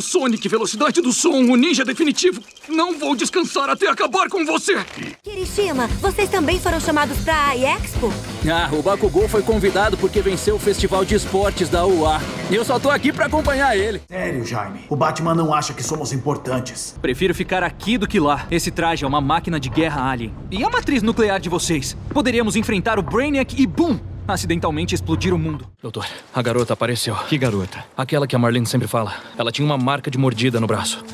o Sonic, velocidade do som, o ninja definitivo. Não vou descansar até acabar com você. Kirishima, vocês também foram chamados pra Expo? Ah, o Bakugou foi convidado porque venceu o festival de esportes da UA. E eu só tô aqui pra acompanhar ele. Sério, Jaime. O Batman não acha que somos importantes. Prefiro ficar aqui do que lá. Esse traje é uma máquina de guerra alien. E a matriz nuclear de vocês? Poderíamos enfrentar o Brainiac e boom! Acidentalmente explodir o mundo. Doutor, a garota apareceu. Que garota? Aquela que a Marlene sempre fala. Ela tinha uma marca de mordida no braço.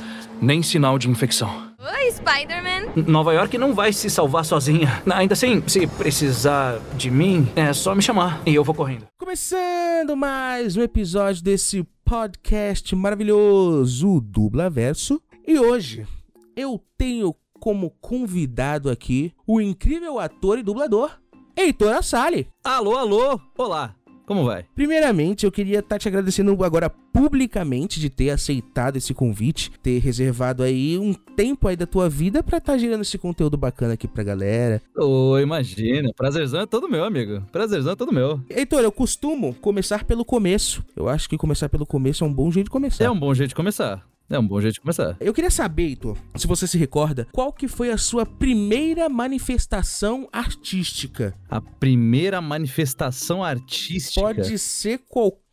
Nem sinal de infecção. Oi, Spider-Man. Nova York não vai se salvar sozinha. Ainda assim, se precisar de mim, é só me chamar e eu vou correndo. Começando mais um episódio desse podcast maravilhoso Dubla Verso. E hoje eu tenho como convidado aqui o incrível ator e dublador Heitor Assali. Alô, alô. Olá. Como vai? Primeiramente, eu queria estar te agradecendo agora publicamente de ter aceitado esse convite, ter reservado aí um tempo aí da tua vida pra estar gerando esse conteúdo bacana aqui pra galera. Ô, oh, imagina. Prazerzão é todo meu, amigo. Prazerzão é todo meu. Heitor, eu costumo começar pelo começo. Eu acho que começar pelo começo é um bom jeito de começar. É um bom jeito de começar. É um bom jeito de começar. Eu queria saber, Heitor, se você se recorda, qual que foi a sua primeira manifestação artística? A primeira manifestação artística? Pode ser qualquer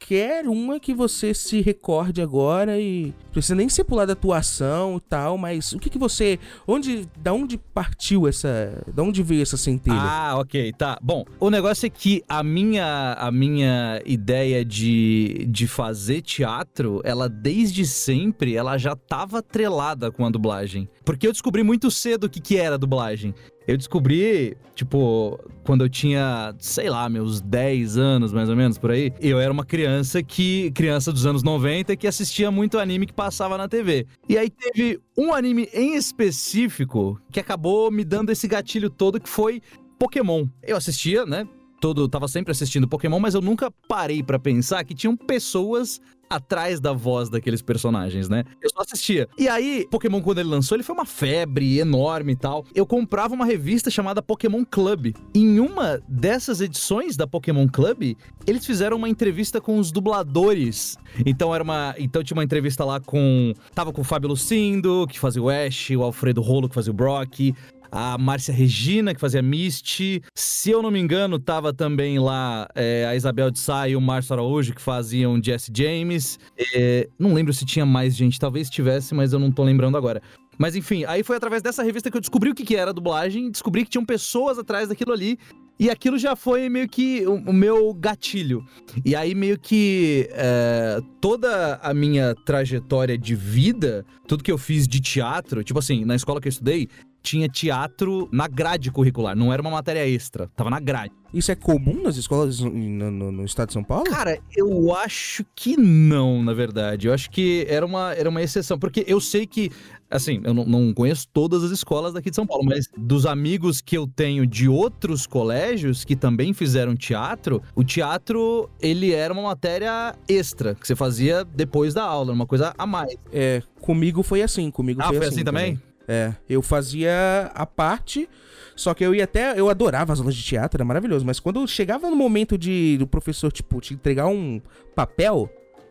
uma que você se recorde agora e precisa nem ser pular da atuação e tal, mas o que que você, onde, da onde partiu essa, da onde veio essa centelha? Ah, ok, tá. Bom, o negócio é que a minha, a minha ideia de, de fazer teatro, ela desde sempre, ela já tava atrelada com a dublagem. Porque eu descobri muito cedo o que que era dublagem. Eu descobri, tipo, quando eu tinha, sei lá, meus 10 anos, mais ou menos, por aí. Eu era uma criança que. criança dos anos 90 que assistia muito anime que passava na TV. E aí teve um anime em específico que acabou me dando esse gatilho todo que foi Pokémon. Eu assistia, né? Todo, tava sempre assistindo Pokémon, mas eu nunca parei para pensar que tinham pessoas atrás da voz daqueles personagens, né? Eu só assistia. E aí, Pokémon, quando ele lançou, ele foi uma febre enorme e tal. Eu comprava uma revista chamada Pokémon Club. Em uma dessas edições da Pokémon Club, eles fizeram uma entrevista com os dubladores. Então era uma. Então tinha uma entrevista lá com. Tava com o Fábio Lucindo, que fazia o Ash, o Alfredo Rolo, que fazia o Brock, a Márcia Regina, que fazia Misty. Se eu não me engano, tava também lá é, a Isabel de Sá e o Márcio Araújo, que faziam Jesse James. É, não lembro se tinha mais gente, talvez tivesse, mas eu não tô lembrando agora. Mas enfim, aí foi através dessa revista que eu descobri o que, que era dublagem, descobri que tinham pessoas atrás daquilo ali. E aquilo já foi meio que o, meu gatilho. E aí, meio que é, toda a minha trajetória de vida, tudo que eu fiz de teatro, tipo assim, na escola que eu estudei, tinha teatro na grade curricular, não era uma matéria extra, tava na grade. Isso é comum nas escolas no, no, no, estado de São Paulo? Cara, eu acho que não, na verdade. Eu acho que era uma, era uma exceção. Porque eu sei que, assim, eu não, não conheço todas as escolas daqui de São Paulo, mas dos amigos que eu tenho de outros colégios que também fizeram teatro, o teatro, ele era uma matéria extra, que você fazia depois da aula, uma coisa a mais. É, comigo foi assim, comigo ah, foi, foi assim, assim também? também. É, eu fazia a parte, só que eu ia até. Eu adorava as aulas de teatro, era maravilhoso. Mas quando chegava no momento de do professor, tipo, te entregar um papel,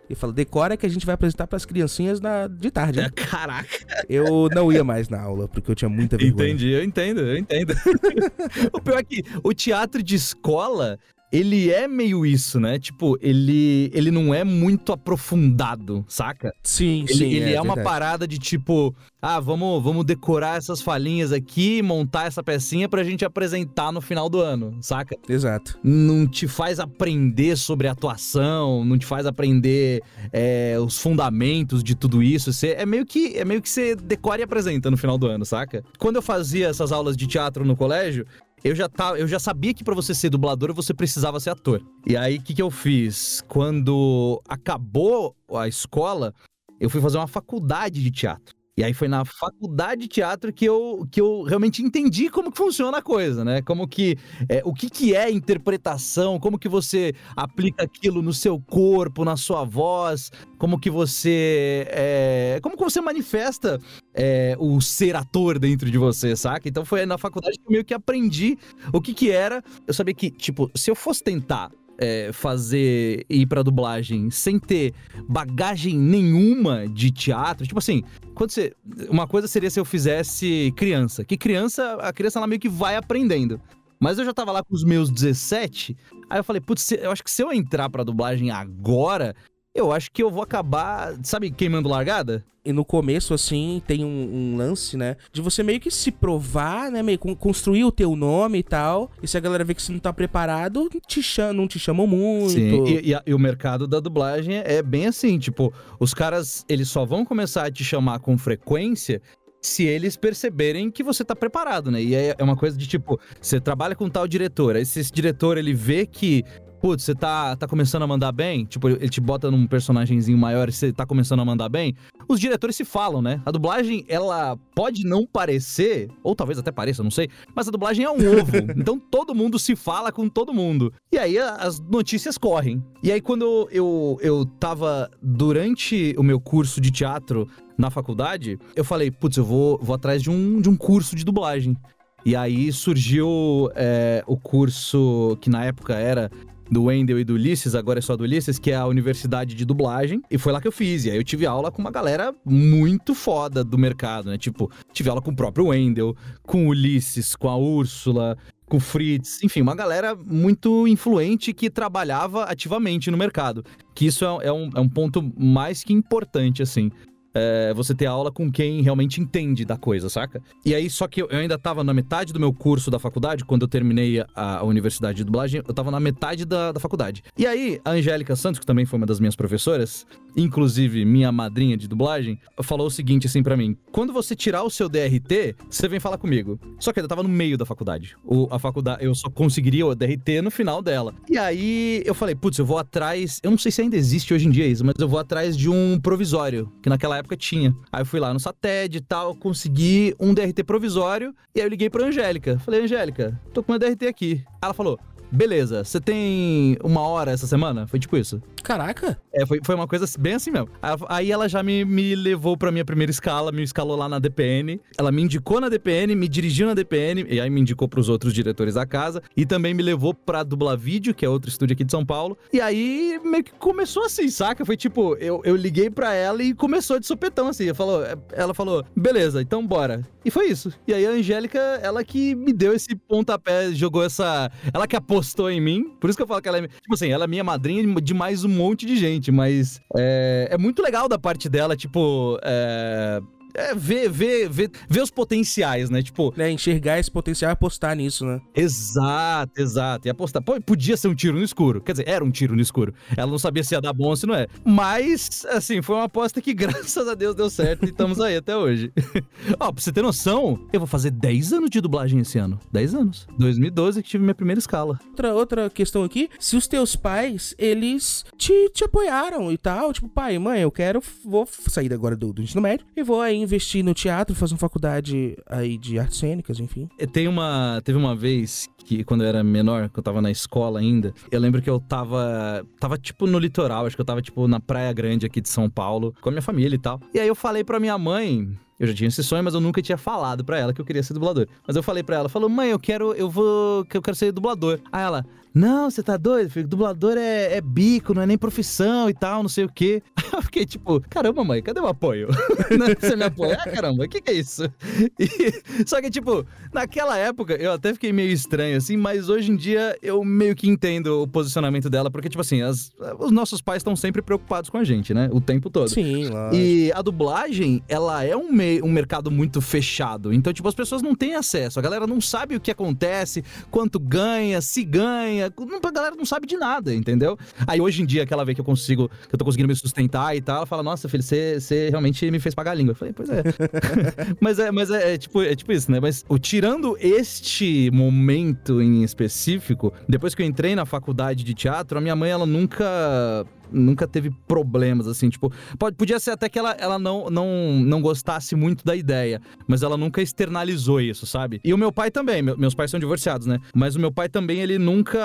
ele falou, decora que a gente vai apresentar para as criancinhas na, de tarde. Caraca. Eu não ia mais na aula, porque eu tinha muita vergonha. Entendi, eu entendo, eu entendo. o pior é que o teatro de escola, ele é meio isso, né? Tipo, ele, ele não é muito aprofundado, saca? Sim, ele, sim. Ele é, é uma parada de tipo, ah, vamos, vamos decorar essas falinhas aqui, montar essa pecinha pra gente apresentar no final do ano, saca? Exato. Não te faz aprender sobre atuação, não te faz aprender é, os fundamentos de tudo isso. Você, é meio que é meio que você decora e apresenta no final do ano, saca? Quando eu fazia essas aulas de teatro no colégio, eu já, tá, eu já sabia que para você ser dublador você precisava ser ator. E aí, o que, que eu fiz? Quando acabou a escola, eu fui fazer uma faculdade de teatro. E aí foi na faculdade de teatro que eu, que eu realmente entendi como que funciona a coisa, né? Como que. É, o que, que é interpretação, como que você aplica aquilo no seu corpo, na sua voz, como que você. É, como que você manifesta é, o ser ator dentro de você, saca? Então foi na faculdade que eu meio que aprendi o que que era. Eu sabia que, tipo, se eu fosse tentar é, fazer ir pra dublagem sem ter bagagem nenhuma de teatro. Tipo assim, quando você. Uma coisa seria se eu fizesse criança. Que criança, a criança ela meio que vai aprendendo. Mas eu já tava lá com os meus 17. Aí eu falei, putz, eu acho que se eu entrar pra dublagem agora, eu acho que eu vou acabar, sabe, queimando largada? E no começo, assim, tem um, um lance, né? De você meio que se provar, né? Meio con- construir o teu nome e tal. E se a galera vê que você não tá preparado, te cham não te chamam muito. Sim, e, e a- e o mercado da dublagem é bem assim, tipo, os caras, eles só vão começar a te chamar com frequência se eles perceberem que você tá preparado, né? E é, é uma coisa de tipo, você trabalha com tal diretor, aí se esse diretor ele vê que Putz, você tá, tá começando a mandar bem? Tipo, ele te bota num personagemzinho maior e você tá começando a mandar bem? Os diretores se falam, né? A dublagem, ela pode não parecer, ou talvez até pareça, não sei, mas a dublagem é um ovo. então todo mundo se fala com todo mundo. E aí as notícias correm. E aí quando eu, eu, eu tava durante o meu curso de teatro na faculdade, eu falei, putz, eu vou, vou atrás de um, de um curso de dublagem. E aí surgiu é, o curso que na época era do Wendel e do Ulisses, agora é só do Ulisses, que é a Universidade de Dublagem. E foi lá que eu fiz. E aí eu tive aula com uma galera muito foda do mercado, né? Tipo, tive aula com o próprio Wendel, com o Ulisses, com a Úrsula, com o Fritz. Enfim, uma galera muito influente que trabalhava ativamente no mercado. Que isso é, é um, é um ponto mais que importante, assim. É, você ter aula com quem realmente entende da coisa, saca? E aí, só que eu ainda tava na metade do meu curso da faculdade, quando eu terminei a, a universidade de dublagem, eu tava na metade da, da faculdade. E aí, a Angélica Santos, que também foi uma das minhas professoras, inclusive minha madrinha de dublagem, falou o seguinte assim pra mim: quando você tirar o seu DRT, você vem falar comigo. Só que eu tava no meio da faculdade. O, a faculdade, eu só conseguiria o DRT no final dela. E aí eu falei, putz, eu vou atrás. Eu não sei se ainda existe hoje em dia isso, mas eu vou atrás de um provisório, que naquela época tinha. Aí eu fui lá no Sated e tal, consegui um DRT provisório, e aí eu liguei pra Angélica. Falei, Angélica, tô com meu DRT aqui. Ela falou. Beleza, você tem uma hora essa semana? Foi tipo isso. Caraca! É, foi, foi uma coisa bem assim mesmo. Aí ela- já me, me levou pra minha primeira escala, me escalou lá na DPN. Ela me indicou na DPN, me dirigiu na DPN, e aí me indicou pros outros diretores da casa. E também me levou pra Dublavídeo, que é outro estúdio aqui de São Paulo. E aí meio que começou assim, saca? Foi tipo, eu, eu liguei pra ela e começou de supetão assim. Falou, ela falou, beleza, então bora. E foi isso. E aí a Angélica, ela que me deu esse pontapé, jogou essa. Ela que apostou em mim. Por isso que eu falo que ela é. Tipo assim, ela é minha madrinha de mais um monte de gente, mas é, é muito legal da parte dela, tipo. É, é ver, ver, ver, ver os potenciais, né? Tipo, Né, enxergar esse potencial e apostar nisso, né? exato, exato. E apostar. Pô, podia ser um tiro no escuro. Quer dizer, era um tiro no escuro. Ela não sabia se ia dar bom ou se não é. Mas, assim, foi uma aposta que, graças a Deus, deu certo e estamos aí até hoje. Ó, pra você ter noção, eu vou fazer 10 anos de dublagem esse ano. 10 anos. 2012 que tive minha primeira escala. Outra, outra questão aqui, se os teus pais, eles te, te apoiaram e tal, tipo, pai, mãe, eu quero, vou sair agora do, do ensino médio e vou aí investir no teatro, fazer uma faculdade aí de artes cênicas, enfim. Tem uma. Teve uma vez que, quando eu era menor, que eu tava na escola ainda, eu lembro que eu tava. Tava tipo no litoral, acho que eu tava tipo na Praia Grande aqui de São Paulo, com a minha família e tal. E aí eu falei pra minha mãe. Eu já tinha esse sonho, mas eu nunca tinha falado pra ela que eu queria ser dublador. Mas eu falei pra ela, falou, mãe, eu quero, eu vou, eu quero ser dublador. Aí ela, não, você tá doido, filho? Dublador é, é bico, não é nem profissão e tal, não sei o quê. Aí eu fiquei tipo, caramba, mãe, cadê o apoio? Você me apoiar, caramba, o que, que é isso? E- só que, tipo, naquela época eu até fiquei meio estranho, assim, mas hoje em dia eu meio que entendo o posicionamento dela, porque, tipo assim, as- os nossos pais estão sempre preocupados com a gente, né? O tempo todo. Sim, lógico. E a dublagem, ela é um, me- um mercado muito fechado. Então, tipo, as pessoas não têm acesso. A galera não sabe o que acontece, quanto ganha, se ganha. Não- A galera não sabe de nada, entendeu? Aí hoje em dia, que ela vê que eu consigo, que eu tô conseguindo me sustentar e tal, ela fala: Nossa, filho, você você realmente me fez pagar a língua. Eu falei, pois é. mas é, mas é, é tipo, é tipo isso, né? Mas o, tirando este momento em específico, depois que eu entrei na faculdade de teatro, a minha mãe, ela nunca nunca teve problemas, assim, tipo, pode, podia ser até que ela, ela não, não, não gostasse muito da ideia, mas ela nunca externalizou isso, sabe? E o meu pai também, meu- meus pais são divorciados, né? Mas o meu pai também, ele nunca.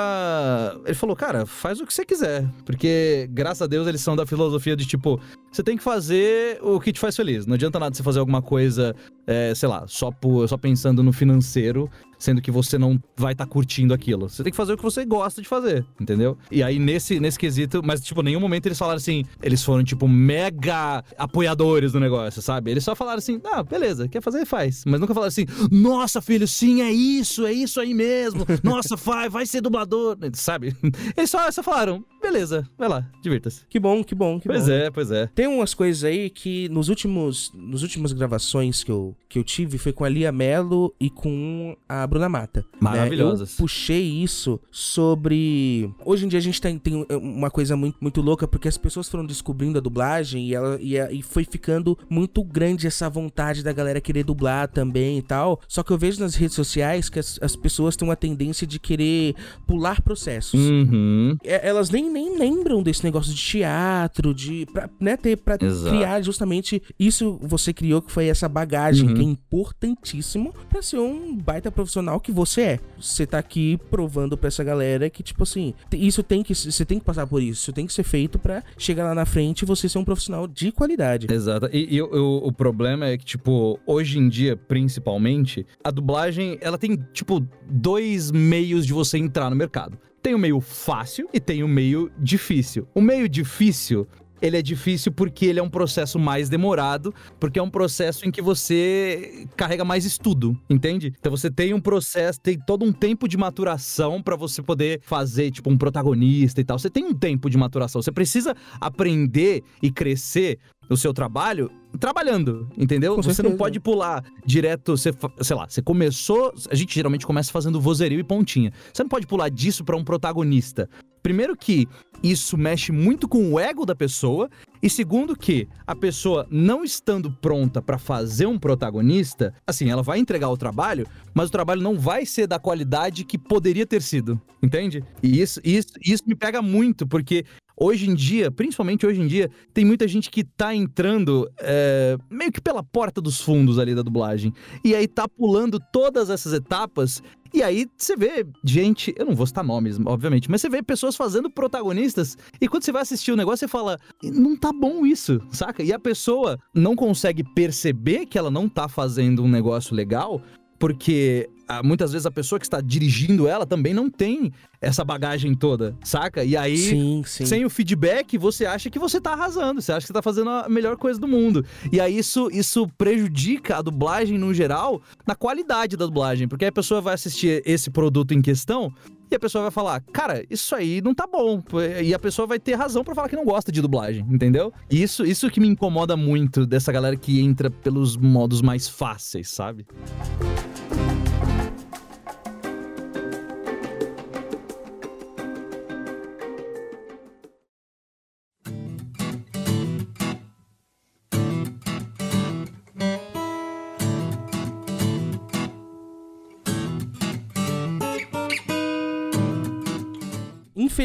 Ele falou, cara, faz o que você quiser. Porque, graças a Deus, eles são da filosofia de tipo, você tem que fazer o que te faz feliz. Não adianta nada você fazer alguma coisa é, sei lá, só, por, só pensando no financeiro, sendo que você não vai estar curtindo aquilo. Você tem que fazer o que você gosta de fazer, entendeu? E aí, nesse, nesse quesito, mas, tipo, nenhum momento eles falaram assim, eles foram, tipo, mega apoiadores do negócio, sabe? Eles só falaram assim, ah, beleza, quer fazer, faz. Mas nunca falaram assim, nossa, filho, sim, é isso, é isso aí mesmo. Nossa, vai, vai ser dublador, sabe? Eles só, só falaram, beleza, vai lá, divirta-se. Que bom, que bom, que Pois bom. é, pois é. Tem umas coisas aí que nos últimos, nos últimas gravações que eu, que eu tive foi com a Lia Mello e com a Bruna Mata. né? Maravilhosas. Eu puxei isso sobre. Hoje em dia a gente tem, tem uma coisa muito, muito louca, porque as pessoas foram descobrindo a dublagem e, ela, e, a- e foi ficando muito grande essa vontade da galera querer dublar também e tal. Só que eu vejo nas redes sociais que as, as pessoas têm uma tendência de querer pular processos. Uhum. É, elas nem, nem lembram desse negócio de teatro, de. Pra, né, ter, Exato. criar justamente isso você criou, que foi essa bagagem, Uhum. que é importantíssimo pra ser um baita profissional que você é. Você tá aqui provando pra essa galera que, tipo assim, isso tem que. Você tem que passar por isso. Isso tem que ser feito pra chegar lá na frente e você ser um profissional de qualidade. Exato. E, e o, o problema é que, tipo, hoje em dia, principalmente, a dublagem, ela tem, tipo, dois meios de você entrar no mercado. Tem o meio fácil e tem o meio difícil. O meio difícil. Ele é difícil porque ele é um processo mais demorado, porque é um processo em que você carrega mais estudo, entende? Então você tem um processo, tem todo um tempo de maturação pra você poder fazer, tipo, um protagonista e tal. Você tem um tempo de maturação. Você precisa aprender e crescer o seu trabalho trabalhando, entendeu? Com você não certeza. pode pular direto, você, sei lá, você começou, a gente geralmente começa fazendo vozerio e pontinha. Você não pode pular disso pra um protagonista. Primeiro que isso mexe muito com o ego da pessoa e segundo que a pessoa não estando pronta pra fazer um protagonista, assim, ela vai entregar o trabalho, mas o trabalho não vai ser da qualidade que poderia ter sido, entende? E isso, isso, isso me pega muito porque Hoje em dia, principalmente hoje em dia, tem muita gente que tá entrando é, meio que pela porta dos fundos ali da dublagem. E aí tá pulando todas essas etapas. E aí você vê gente, eu não vou citar nomes, obviamente, mas você vê pessoas fazendo protagonistas. E quando você vai assistir o negócio, você fala, não tá bom isso, saca? E a pessoa não consegue perceber que ela não tá fazendo um negócio legal. Porque muitas vezes a pessoa que está dirigindo ela também não tem essa bagagem toda, saca? E aí, Sim, sim. sem o feedback, você acha que você tá arrasando, você acha que você tá fazendo a melhor coisa do mundo. E aí isso, isso prejudica a dublagem no geral, na qualidade da dublagem, porque a pessoa vai assistir esse produto em questão e a pessoa vai falar, cara, isso aí não tá bom. E a pessoa vai ter razão pra falar que não gosta de dublagem, entendeu? E isso, isso que me incomoda muito dessa galera que entra pelos modos mais fáceis, sabe?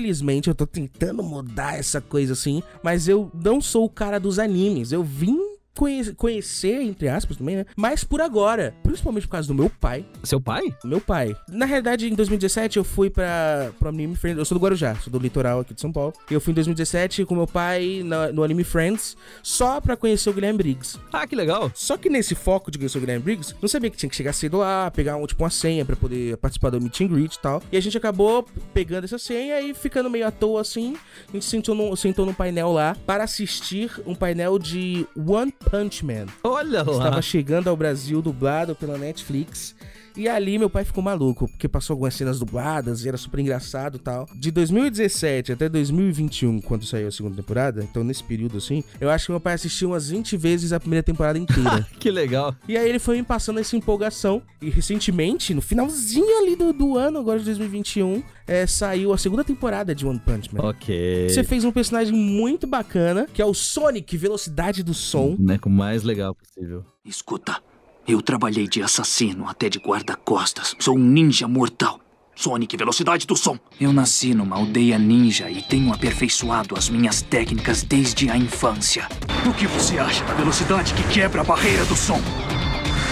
Infelizmente, eu tô tentando mudar essa coisa assim, mas eu não sou o cara dos animes. Eu vim conhe- conhecer, entre aspas também, né? Mas por agora, principalmente por causa do meu pai. Seu pai? Meu pai. Na realidade, em 2017, eu fui pra, pro Anime Friends. Eu sou do Guarujá, sou do litoral aqui de São Paulo. E eu fui em 2017 com meu pai na- no Anime Friends, só pra conhecer o Guilherme Briggs. Ah, que legal. Só que nesse foco de conhecer o Guilherme Briggs, não sabia que tinha que chegar cedo lá, pegar um, tipo, uma senha pra poder participar do meet and greet e tal. E a gente acabou pegando essa senha e ficando meio à toa assim. A gente sentou num, sentou num painel lá para assistir um painel de One Punch Man. Olha lá. Estava chegando ao Brasil dublado pela Netflix. E ali meu pai ficou maluco, porque passou algumas cenas dubladas e era super engraçado e tal. De 2017 até 2021, quando saiu a segunda temporada, então nesse período assim, eu acho que meu pai assistiu umas 20 vezes a primeira temporada inteira. Que legal. e aí ele foi me passando essa empolgação. E recentemente, no finalzinho ali do, do ano, agora de 2021, é, saiu a segunda temporada de One Punch Man. Ok. Você fez um personagem muito bacana, que é o Sonic Velocidade do Som. Né, com o mais legal possível. Escuta, eu trabalhei de assassino até de guarda-costas. Sou um ninja mortal. Sonic, velocidade do som. Eu nasci numa aldeia ninja e tenho aperfeiçoado as minhas técnicas desde a infância. O que você acha da velocidade que quebra a barreira do som?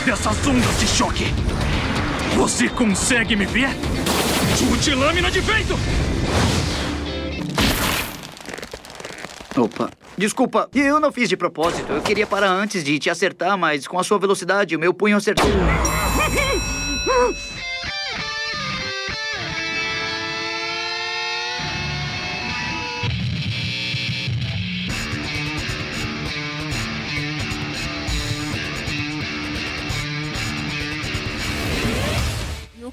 Dessas ondas de choque? Você consegue me ver? Chute lâmina de vento! Opa, desculpa, eu não fiz de propósito. Eu queria parar antes de te acertar, mas com a sua velocidade, o meu punho acertou.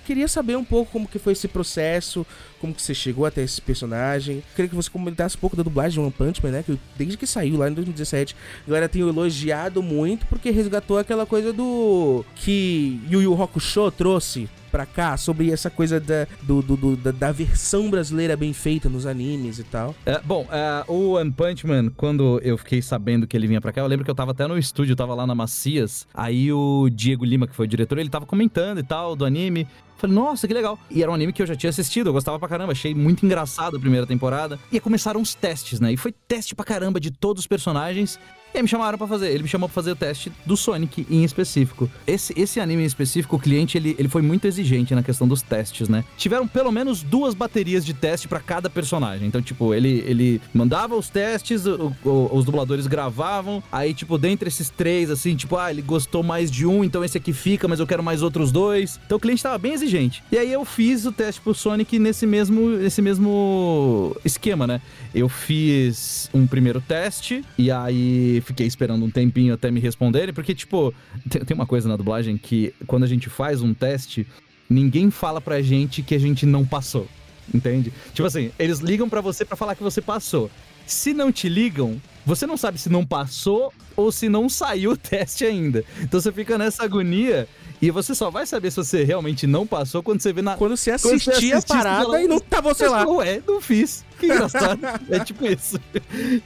queria saber um pouco como que foi esse processo, como que você chegou até esse personagem. Queria que você comentasse um pouco da dublagem de One Punch Man, né? Que desde que saiu lá em 2017, a galera tem elogiado muito porque resgatou aquela coisa do que Yu Yu Hakusho trouxe pra cá sobre essa coisa da, do, do- do- da, da versão brasileira bem feita nos animes e tal. É, bom, é, o One Punch Man, quando eu fiquei sabendo que ele vinha pra cá, eu lembro que eu tava até no estúdio, tava lá na Macias. Aí o Diego Lima, que foi o diretor, ele tava comentando e tal do anime. Falei, nossa, que legal. E era um anime que eu já tinha assistido, eu gostava pra caramba, achei muito engraçado a primeira temporada. E começaram os testes, né? E foi teste pra caramba de todos os personagens. E aí me chamaram pra fazer. Ele me chamou pra fazer o teste do Sonic em específico. Esse, esse anime em específico, o cliente, ele, ele foi muito exigente na questão dos testes, né? Tiveram pelo menos duas baterias de teste pra cada personagem. Então, tipo, ele, ele mandava os testes, o- o- os dubladores gravavam. Aí, tipo, dentre esses três, assim, tipo, ah, ele gostou mais de um, então esse aqui fica, mas eu quero mais outros dois. Então o cliente tava bem exigente. E aí eu fiz o teste pro Sonic nesse mesmo, nesse mesmo esquema, né? Eu fiz um primeiro teste e aí fiquei esperando um tempinho até me responderem, porque, tipo, tem, tem uma coisa na dublagem que quando a gente faz um teste, ninguém fala pra gente que a gente não passou. Entende? Tipo assim, eles ligam pra você pra falar que você passou. Se não te ligam, você não sabe se não passou ou se não saiu o teste ainda. Então você fica nessa agonia e você só vai saber se você realmente não passou quando você vê na. Quando você assistia a parada e não tá você lá. Ué, não fiz. Que engraçado. é tipo isso.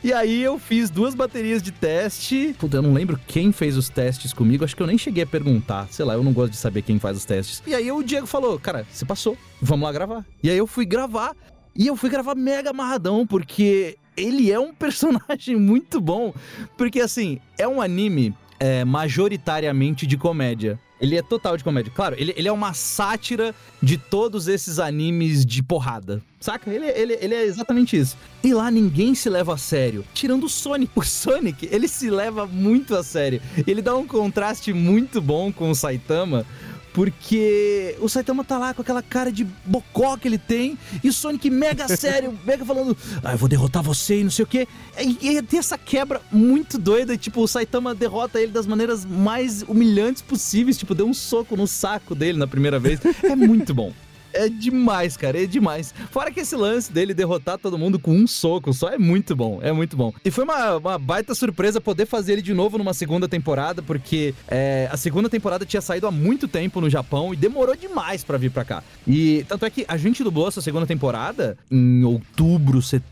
E aí eu fiz duas baterias de teste. Puta, eu não lembro quem fez os testes comigo. Acho que eu nem cheguei a perguntar. Sei lá, eu não gosto de saber quem faz os testes. E aí o Diego falou: Cara, você passou. Vamos lá gravar. E aí eu fui gravar. E eu fui gravar mega amarradão, porque ele é um personagem muito bom. Porque assim, é um anime é, majoritariamente de comédia. Ele é total de comédia. Claro, ele, ele é uma sátira de todos esses animes de porrada. Saca? Ele, ele, ele é exatamente isso. E lá ninguém se leva a sério. Tirando o Sonic. O Sonic, ele se leva muito a sério. Ele dá um contraste muito bom com o Saitama. Porque o Saitama tá lá com aquela cara de bocó que ele tem, e o Sonic mega sério, mega falando, ah, eu vou derrotar você e não sei o quê. E, e tem essa quebra muito doida, e, tipo, o Saitama derrota ele das maneiras mais humilhantes possíveis, tipo, deu um soco no saco dele na primeira vez. É muito bom. É demais, cara, é demais. Fora que esse lance dele derrotar todo mundo com um soco só é muito bom, é muito bom. E foi uma, uma baita surpresa poder fazer ele de novo numa segunda temporada, porque é, a segunda temporada tinha saído há muito tempo no Japão e demorou demais pra vir pra cá. E tanto é que a gente dublou essa segunda temporada em outubro, setembro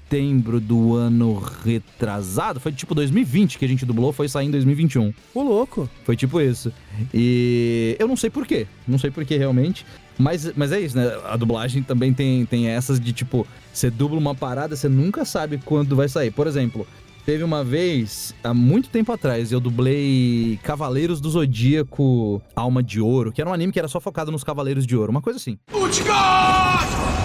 do ano retrasado. Foi tipo 2020 que a gente dublou, foi sair em 2021. Ô, louco. Foi tipo isso. E eu não sei porquê. Não sei porquê realmente. Mas, mas é isso, né? A dublagem também tem, tem essas de tipo, você dubla uma parada, você nunca sabe quando vai sair. Por exemplo, teve uma vez, há muito tempo atrás, eu dublei Cavaleiros do Zodíaco Alma de Ouro, que era um anime que era só focado nos Cavaleiros de Ouro, uma coisa assim.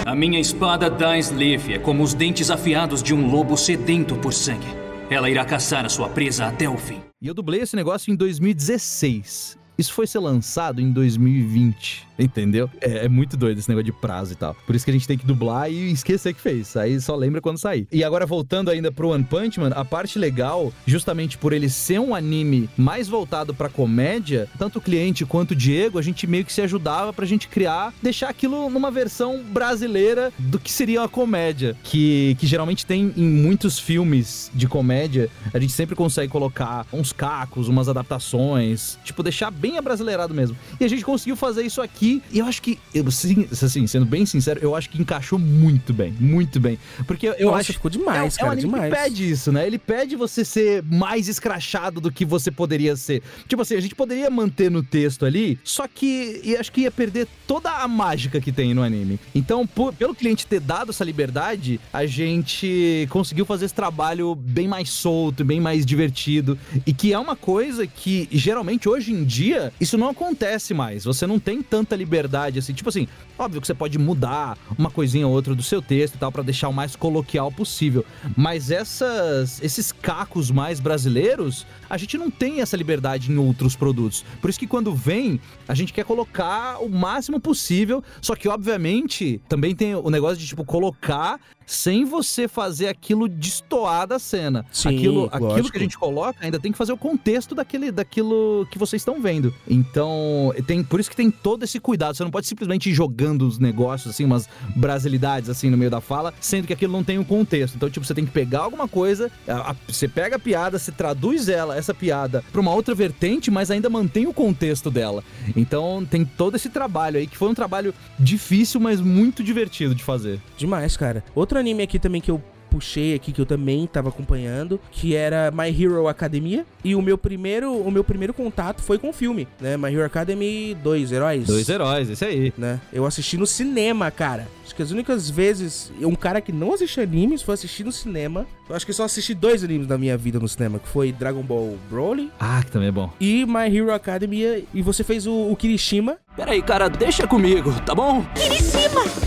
A minha espada Daisleaf é como os dentes afiados de um lobo sedento por sangue. Ela irá caçar a sua presa até o fim. E eu dublei esse negócio em 2016. Isso foi ser lançado em 2020, entendeu? É, é muito doido esse negócio de prazo e tal. Por isso que a gente tem que dublar e esquecer que fez. Aí só lembra quando sair. E agora voltando ainda pro One Punch Man, a parte legal, justamente por ele ser um anime mais voltado pra comédia, tanto o cliente quanto o Diego, a gente meio que se ajudava pra gente criar, deixar aquilo numa versão brasileira do que seria uma comédia. Que, que geralmente tem em muitos filmes de comédia, a gente sempre consegue colocar uns cacos, umas adaptações, tipo, deixar bem abrasileirado mesmo. E a gente conseguiu fazer isso aqui, e eu acho que, eu, sim, assim, sendo bem sincero, eu acho que encaixou muito bem, muito bem. Porque eu Nossa, acho ficou demais, é, é um cara, demais. que pede isso, né? Ele pede você ser mais escrachado do que você poderia ser. Tipo assim, a gente poderia manter no texto ali, só que e acho que ia perder toda a mágica que tem no anime. Então, por- pelo cliente ter dado essa liberdade, a gente conseguiu fazer esse trabalho bem mais solto, bem mais divertido. E que é uma coisa que, geralmente, hoje em dia, dia, isso não acontece mais. Você não tem tanta liberdade assim. Tipo assim, óbvio que você pode mudar uma coisinha ou outra do seu texto e tal para deixar o mais coloquial possível. Mas essas, esses cacos mais brasileiros, a gente não tem essa liberdade em outros produtos. Por isso que quando vem, a gente quer colocar o máximo possível. Só que, obviamente, também tem o negócio de, tipo, colocar sem você fazer aquilo destoar da cena. Sim, aquilo, aquilo que a gente coloca ainda tem que fazer o contexto daquele, daquilo que vocês estão vendo. Então, tem, por isso que tem todo esse cuidado. Você não pode simplesmente ir jogando os negócios, assim, umas brasilidades, assim, no meio da fala, sendo que aquilo não tem um contexto. Então, tipo, você tem que pegar alguma coisa, a- a- você pega a piada, você traduz ela, essa piada, pra uma outra vertente, mas ainda mantém o contexto dela. Então, tem todo esse trabalho aí, que foi um trabalho difícil, mas muito divertido de fazer. Demais, cara. Outro anime aqui também que eu puxei aqui que eu também tava acompanhando, que era My Hero Academia, e o meu primeiro, o meu primeiro contato foi com o filme, né? My Hero Academy 2 Heróis. Dois heróis, esse aí. né? Eu assisti no cinema, cara. Acho que as únicas vezes um cara que não assiste animes foi assistir no cinema. Eu acho que só assisti dois animes na minha vida no cinema, que foi Dragon Ball Broly Ah, que também é bom. e My Hero Academia. E você fez o, o Kirishima. Peraí, cara, deixa comigo, tá bom?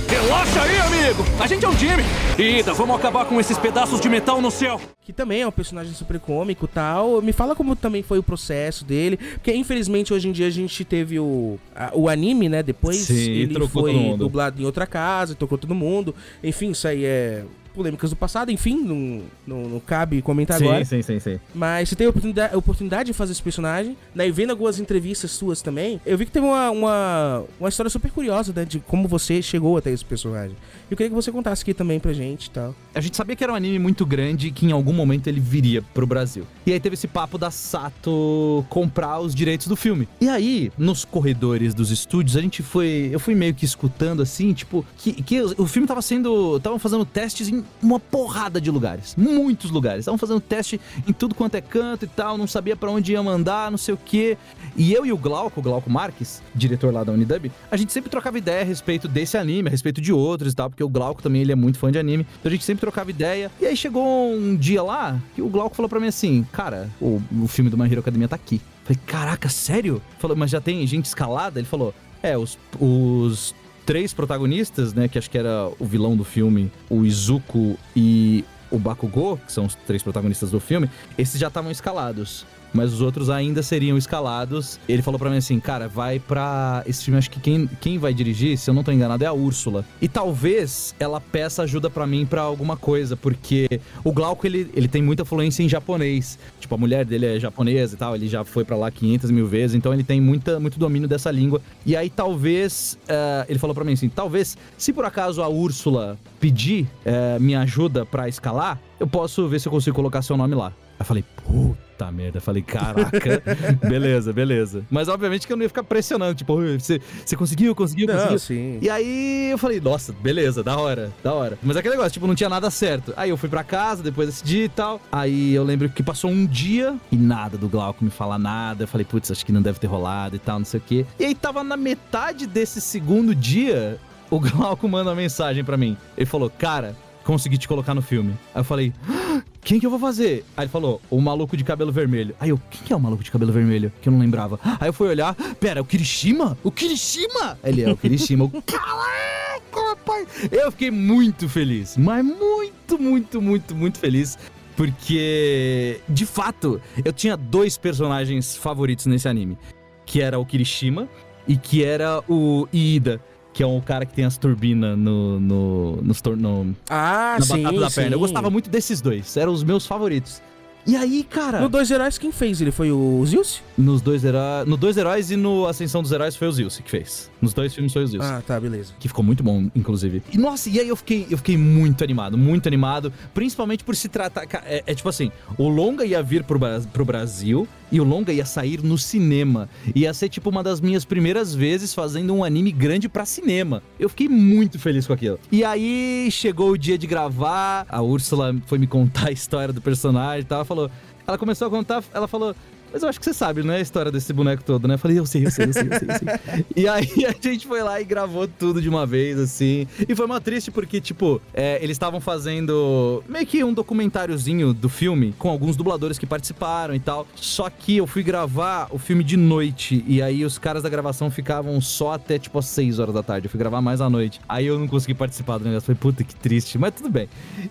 Relaxa aí, amigo! A gente é um time! Ida, vamos acabar com esses pedaços de metal no céu! Que também é um personagem super cômico e tal. Me fala como também foi o processo dele. Porque infelizmente hoje em dia a gente teve o, a- o anime, né? Depois Sim, ele trocou foi todo mundo. dublado em outra casa, tocou todo mundo. Enfim, isso aí é polêmicas do passado. Enfim, não, não, não cabe comentar agora. sim, sim, sim. Mas você teve a oportunidade, a oportunidade de fazer esse personagem, né? E vendo algumas entrevistas suas também, eu vi que teve uma, uma, uma história super curiosa, né? De como você chegou até esse personagem. Eu queria que você contasse aqui também pra gente e tal. A gente sabia que era um anime muito grande e que em algum momento ele viria pro Brasil. E aí teve esse papo da Sato comprar os direitos do filme. E aí, nos corredores dos estúdios, a gente foi. Eu fui meio que escutando assim, tipo, que, que o o filme tava sendo. Estavam fazendo testes em uma porrada de lugares. Muitos lugares. Estavam fazendo teste em tudo quanto é canto e tal. Não sabia pra onde ia mandar, não sei o quê. E eu e o Glauco, o Glauco Marques, diretor lá da Unidub, a gente sempre trocava ideia a respeito desse anime, a respeito de outros e tal, porque o Glauco também ele é muito fã de anime. Então a gente sempre trocava ideia. E aí chegou um dia lá que o Glauco falou pra mim assim: Cara, o, o filme do My Hero Academia tá aqui. Falei, caraca, sério? Falou, mas já tem gente escalada? Ele falou: É, os, os três protagonistas, né? Que acho que era o vilão do filme, o Izuku e o Bakugou, que são os três protagonistas do filme, esses já estavam escalados. Mas os outros ainda seriam escalados. Ele falou pra mim assim, cara, vai pra. Esse filme, acho que quem, quem vai dirigir, se eu não tô enganado, é a Úrsula. E talvez ela peça ajuda pra mim pra alguma coisa, porque o Glauco, ele, ele tem muita fluência em japonês. Tipo, a mulher dele é japonesa e tal, ele já foi pra lá 500 mil vezes, então ele tem muita, muito domínio dessa língua. E aí talvez. eh, ele falou pra mim assim, talvez, se por acaso a Úrsula pedir eh, minha ajuda pra escalar, eu posso ver se eu consigo colocar seu nome lá. Aí eu falei, puta merda. Eu falei, caraca, beleza, beleza. Mas obviamente que eu não ia ficar pressionando, tipo, "Oi, você, você conseguiu, conseguiu, conseguiu. sim. E aí eu falei, nossa, beleza, da hora, da hora. Mas aquele negócio, tipo, não tinha nada certo. Aí eu fui pra casa, depois desse dia e tal. Aí eu lembro que passou um dia e nada do Glauco me falar nada. Eu falei, putz, acho que não deve ter rolado e tal, não sei o quê. E aí tava na metade desse segundo dia, o Glauco manda uma mensagem pra mim. Ele falou, cara, consegui te colocar no filme. Aí eu falei, "Ah, quem que eu vou fazer? Aí ele falou, o maluco de cabelo vermelho. Aí eu, quem que é o maluco de cabelo vermelho? Que eu não lembrava. Aí eu fui olhar, pera, o Kirishima? O Kirishima? Ele é o Kirishima. Eu, Caraca, rapaz! Eu fiquei muito feliz, mas muito, muito, muito, muito feliz. Porque, de fato, eu tinha dois personagens favoritos nesse anime. Que era o Kirishima e que era o Iida. Que é o cara que tem as turbinas no, no, tor- no, Ah, na sim, batata da sim. perna. Eu gostava muito desses dois. Eram os meus favoritos. E aí, cara, No Dois Heróis, quem fez? Ele foi o Zilce? nos dois heróis. No Dois Heróis e no Ascensão dos Heróis foi o Zilce que fez. Nos dois filmes foi o Zilce. Ah, tá, beleza. Que ficou muito bom, inclusive. E nossa, e aí eu fiquei, eu fiquei muito animado, muito animado. Principalmente por se tratar. É, é tipo assim: o Longa ia vir pro, pro Brasil e o Longa ia sair no cinema. Ia ser tipo uma das minhas primeiras vezes fazendo um anime grande pra cinema. Eu fiquei muito feliz com aquilo. E aí chegou o dia de gravar, a Úrsula foi me contar a história do personagem e tal. Falou. Ela começou a contar, ela falou. Mas eu acho que você sabe, né, a história desse boneco todo, né? Eu falei, eu sei, eu sei, eu sei, eu sei, eu sei. e aí a gente foi lá e gravou tudo de uma vez, assim. E foi uma triste porque, tipo, é, eles estavam fazendo meio que um documentáriozinho do filme com alguns dubladores que participaram e tal. Só que eu fui gravar o filme de noite e aí os caras da gravação ficavam só até, tipo, às 6 horas da tarde. Eu fui gravar mais à noite. Aí eu não consegui participar do negócio. Falei, puta que triste, mas tudo bem.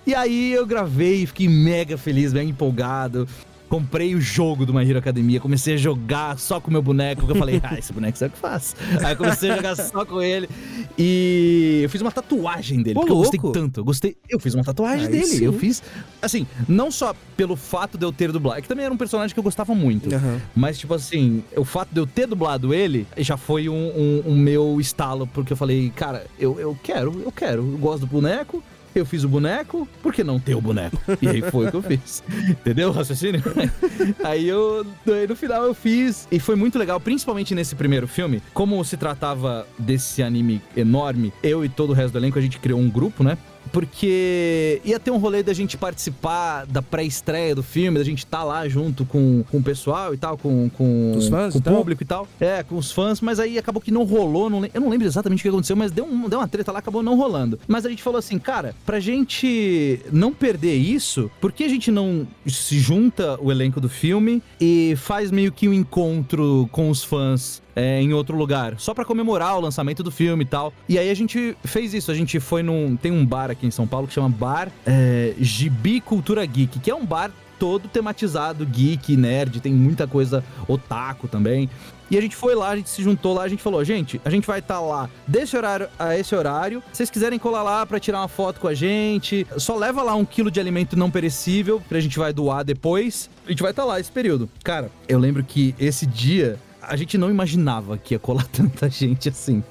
E aí eu gravei, fiquei mega feliz, mega empolgado. Comprei o jogo do My Hero Academia, comecei a jogar só com o meu boneco, porque eu falei, ah, esse boneco sabe o que faz. Aí comecei a jogar só com ele. E eu fiz uma tatuagem dele, Ô, porque eu gostei louco. tanto. Eu gostei. Eu fiz uma tatuagem Aí dele. sim. Eu fiz. Assim, não só pelo fato de eu ter dublado, que também era um personagem que eu gostava muito. Aham. Mas, tipo assim, o fato de eu ter dublado ele já foi um, um- um meu estalo, porque eu falei, cara, eu, eu quero, eu quero, eu gosto do boneco. Eu fiz o boneco, por que não ter o boneco? E aí foi o que eu fiz. Entendeu o raciocínio? aí eu, aí no final eu fiz. E foi muito legal, principalmente nesse primeiro filme. Como se tratava desse anime enorme, eu e todo o resto do elenco, a gente criou um grupo, né? Porque ia ter um rolê da gente participar da pré-estreia do filme, da gente estar lá junto com, com o pessoal e tal, com, com, Os fãs com o público e tal. É, com os fãs, mas aí acabou que não rolou. Não, eu não lembro exatamente o que aconteceu, mas deu, um- deu uma treta lá, acabou não rolando. Mas a gente falou assim, cara, pra gente não perder isso, por que a gente não se junta o elenco do filme e faz meio que um encontro com os fãs é, em outro lugar, só pra comemorar o lançamento do filme e tal. E aí a gente fez isso, a gente foi num. Tem um bar aqui em São Paulo que chama Bar é, Gibi Cultura Geek, que é um bar todo tematizado, geek, nerd, tem muita coisa otaku também. E a gente foi lá, a gente se juntou lá, a gente falou, gente, a gente vai estar lá desse horário a esse horário. Se vocês quiserem colar lá pra tirar uma foto com a gente, só leva lá um quilo de alimento não perecível, que a gente vai doar depois. A gente vai estar lá esse período. Cara, eu lembro que esse dia a gente não imaginava que ia colar tanta gente assim.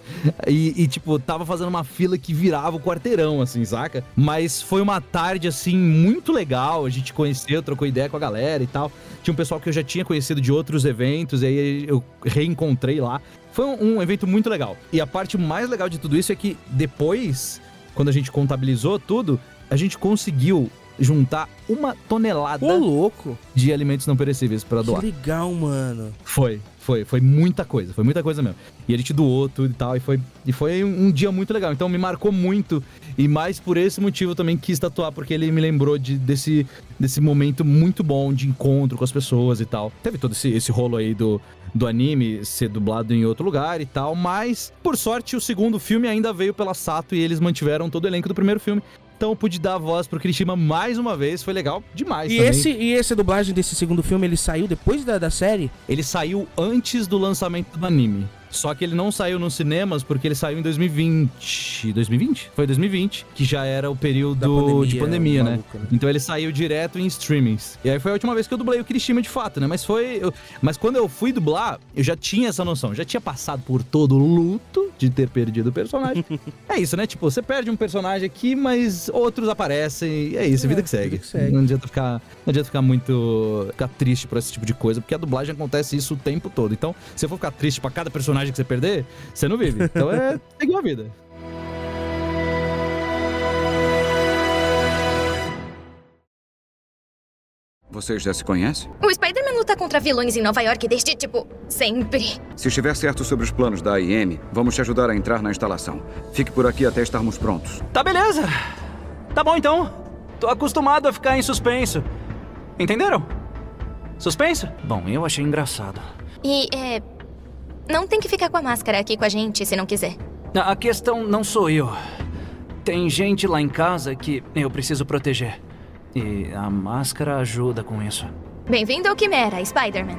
E, e, tipo, tava fazendo uma fila que virava o quarteirão, assim, saca? Mas foi uma tarde, assim, muito legal. A gente conheceu, trocou ideia com a galera e tal. Tinha um pessoal que eu já tinha conhecido de outros eventos, e aí eu reencontrei lá. Foi um, um evento muito legal. E a parte mais legal de tudo isso é que depois, quando a gente contabilizou tudo, a gente conseguiu juntar uma tonelada Ô, louco. de alimentos não perecíveis pra doar. Que legal, mano. Foi, foi, foi muita coisa, foi muita coisa mesmo. E a gente doou tudo e tal, e foi, e foi um, dia muito legal. Então me marcou muito, e mais por esse motivo eu também quis tatuar, porque ele me lembrou de, desse, desse momento muito bom de encontro com as pessoas e tal. Teve todo esse, esse rolo aí do, do anime ser dublado em outro lugar e tal, mas por sorte o segundo filme ainda veio pela Sato e eles mantiveram todo o elenco do primeiro filme. Então eu pude dar a voz pro Kirishima mais uma vez, foi legal demais E também. esse, e essa dublagem desse segundo filme, ele saiu depois da, da série? Ele saiu antes do lançamento do anime. Só que ele não saiu nos cinemas porque ele saiu em 2020. 2020? Foi 2020, que já era o período pandemia, de pandemia, né? né? Então ele saiu direto em streamings. E aí foi a última vez que eu dublei o Kirishima de fato, né? Mas foi. eu- Mas quando eu fui dublar, eu já tinha essa noção. Já tinha passado por todo o luto de ter perdido o personagem. é isso, né? Tipo, você perde um personagem aqui, mas outros aparecem. E é isso, É, vida que segue. vida que segue. Não adianta ficar, não adianta ficar muito ficar triste por esse tipo de coisa, porque a dublagem acontece isso o tempo todo. Então, se eu for ficar triste pra cada personagem que você perder, você não vive. Então é seguir a vida. Vocês já se conhecem? O Spider-Man luta contra vilões em Nova York desde, tipo, sempre. Se estiver certo sobre os planos da AIM, vamos te ajudar a entrar na instalação. Fique por aqui até estarmos prontos. Tá beleza. Tá bom então. Tô acostumado a ficar em suspenso. Entenderam? Suspenso? Bom, eu achei engraçado. E, é. Não tem que ficar com a máscara aqui com a gente se não quiser. A questão não sou eu. Tem gente lá em casa que eu preciso proteger. E a máscara ajuda com isso. Bem-vindo ao Quimera, Spider-Man.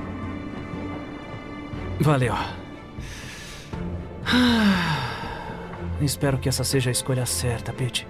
Valeu. Ah, Espero que essa seja a escolha certa, Pete.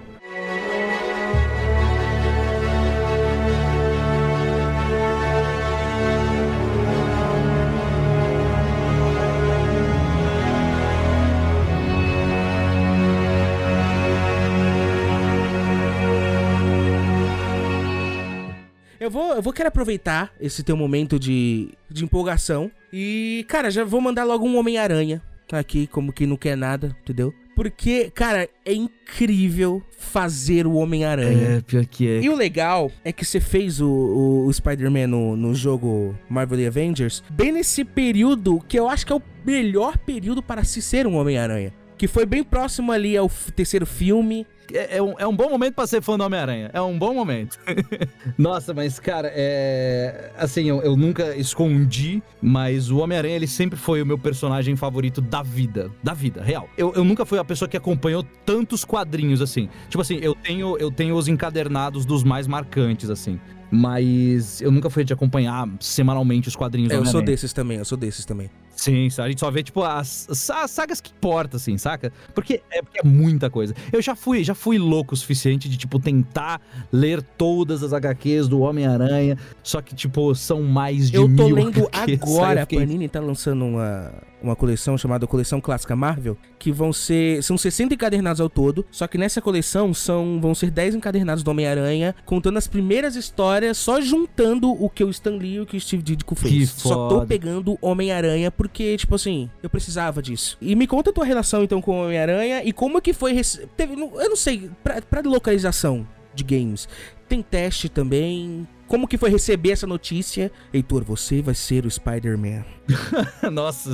Eu vou, querer aproveitar esse teu momento de, de empolgação. E, cara, já vou mandar logo um Homem-Aranha aqui, como que não quer nada, entendeu? Porque, cara, é incrível fazer o Homem-Aranha. É, pior que é. E o legal é que você fez o, o, o Spider-Man no, no jogo Marvel e Avengers bem nesse período que eu acho que é o melhor período para se ser um Homem-Aranha. Que foi bem próximo ali ao terceiro filme. É, é um, é um bom momento pra ser fã do Homem-Aranha. É um bom momento. Nossa, mas, cara, é. Assim, eu, eu nunca escondi, mas o Homem-Aranha, ele sempre foi o meu personagem favorito da vida. Da vida, real. Eu, eu nunca fui a pessoa que acompanhou tantos quadrinhos assim. Tipo assim, eu tenho, eu tenho os encadernados dos mais marcantes, assim. Mas eu nunca fui de acompanhar semanalmente os quadrinhos do É, eu sou desses também, eu sou desses também. Sim, a gente só vê, tipo, as, as sagas que importa, assim, saca? Porque é, porque é muita coisa. Eu já fui, já fui louco o suficiente de, tipo, tentar ler todas as HQs do Homem-Aranha, só que, tipo, são mais de Eu tô lendo HQs, agora, fiquei- a Panini tá lançando uma, uma coleção chamada Coleção Clássica Marvel, que vão ser, são 60 encadernados ao todo, só que nessa coleção são, vão ser 10 encadernados do Homem-Aranha, contando as primeiras histórias, só juntando o que o Stan Lee e o que o Steve Ditko fez. Que Só tô foda. pegando Homem-Aranha porque, tipo assim, eu precisava disso. E me conta a tua relação, então, com o Homem-Aranha e como que foi... rece- Teve, eu não sei, pra, pra localização de games, tem teste também... Como que foi receber essa notícia? Heitor, você vai ser o Spider-Man. Nossa,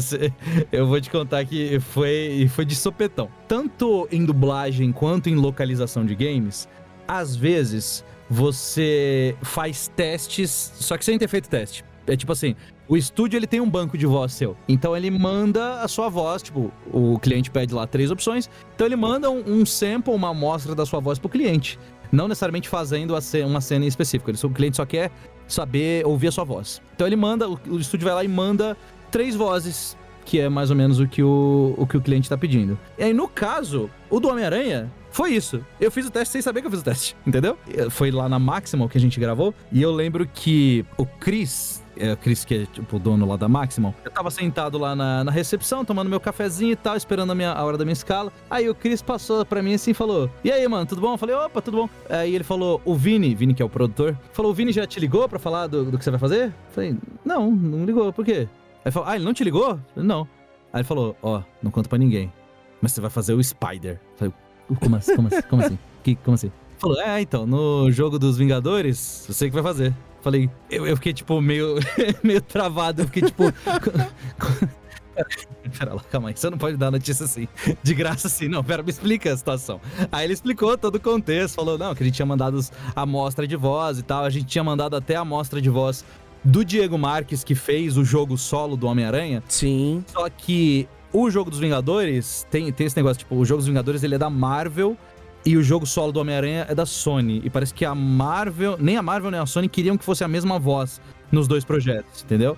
eu vou te contar que foi, foi de sopetão. Tanto em dublagem quanto em localização de games, às vezes você faz testes, só que sem ter feito teste. É tipo assim, o estúdio ele tem um banco de voz seu. Então ele manda a sua voz, tipo, o cliente pede lá três opções. Então ele manda um, um sample, uma amostra da sua voz pro cliente. Não necessariamente fazendo uma cena em específico. O cliente só quer saber ouvir a sua voz. Então ele manda, o, estúdio vai lá e manda três vozes, que é mais ou menos o que o, o que o cliente tá pedindo. E aí, no caso, o do Homem-Aranha, foi isso. Eu fiz o teste sem saber que eu fiz o teste, entendeu? Foi lá na Maximal que a gente gravou. E eu lembro que o Chris, é, Chris que é tipo o dono lá da Maximal, eu tava sentado lá na, na recepção, tomando meu cafezinho e tal, esperando a, minha, a hora da minha escala. Aí o Chris passou pra mim assim e falou: E aí, mano, tudo bom? Eu falei: opa, tudo bom. Aí ele falou: O Vini, Vini que é o produtor, falou: O Vini já te ligou pra falar do, do que você vai fazer? Eu falei: Não, não ligou, por quê? Aí ele falou: Ah, ele não te ligou? Falei, não. Aí ele falou: Ó, não conta pra ninguém, mas você vai fazer o Spider. Eu falei: Como assim? Como assim? Como assim? Que, como assim? Falou: É, então, no jogo dos Vingadores, sei que vai fazer. Falei, eu, eu fiquei, tipo, meio, meio travado. Eu fiquei, tipo. Pera lá, calma aí. Você não pode dar notícia assim. De graça assim. Não, pera, me explica a situação. Aí ele explicou todo o contexto. Falou, não, que a gente tinha mandado a amostra de voz e tal. A gente tinha mandado até a amostra de voz do Diego Marques, que fez o jogo solo do Homem-Aranha. Sim. Só que o jogo dos Vingadores tem, tem esse negócio, tipo, o jogo dos Vingadores ele é da Marvel e o jogo solo do Homem-Aranha é da Sony. E parece que a Marvel, nem a Marvel nem a Sony queriam que fosse a mesma voz nos dois projetos, entendeu?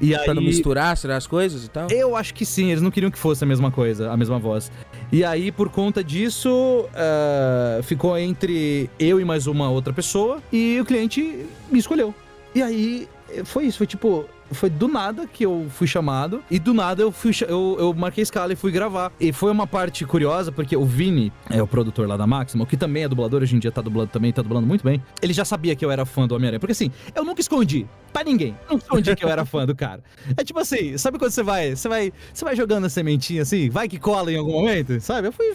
E Pra não aí- misturar, será as coisas e tal? eu acho que sim, eles não queriam que fosse a mesma coisa, a mesma voz. E aí, por conta disso, ah, ficou entre eu e mais uma outra pessoa, e o cliente me escolheu. E aí, foi isso, foi tipo. Foi do nada que eu fui chamado, e do nada eu fui eu, eu marquei escala e fui gravar. E foi uma parte curiosa, porque o Vini, é o produtor lá da Máxima, que também é dublador, hoje em dia tá dublando também, tá dublando muito bem. Ele já sabia que eu era fã do Homem-Aranha. Porque assim, eu nunca escondi pra ninguém. Não escondi que eu era fã do cara. É tipo assim, sabe quando você vai, você vai, você vai jogando a sementinha assim, vai que cola em algum momento, sabe? Eu fui,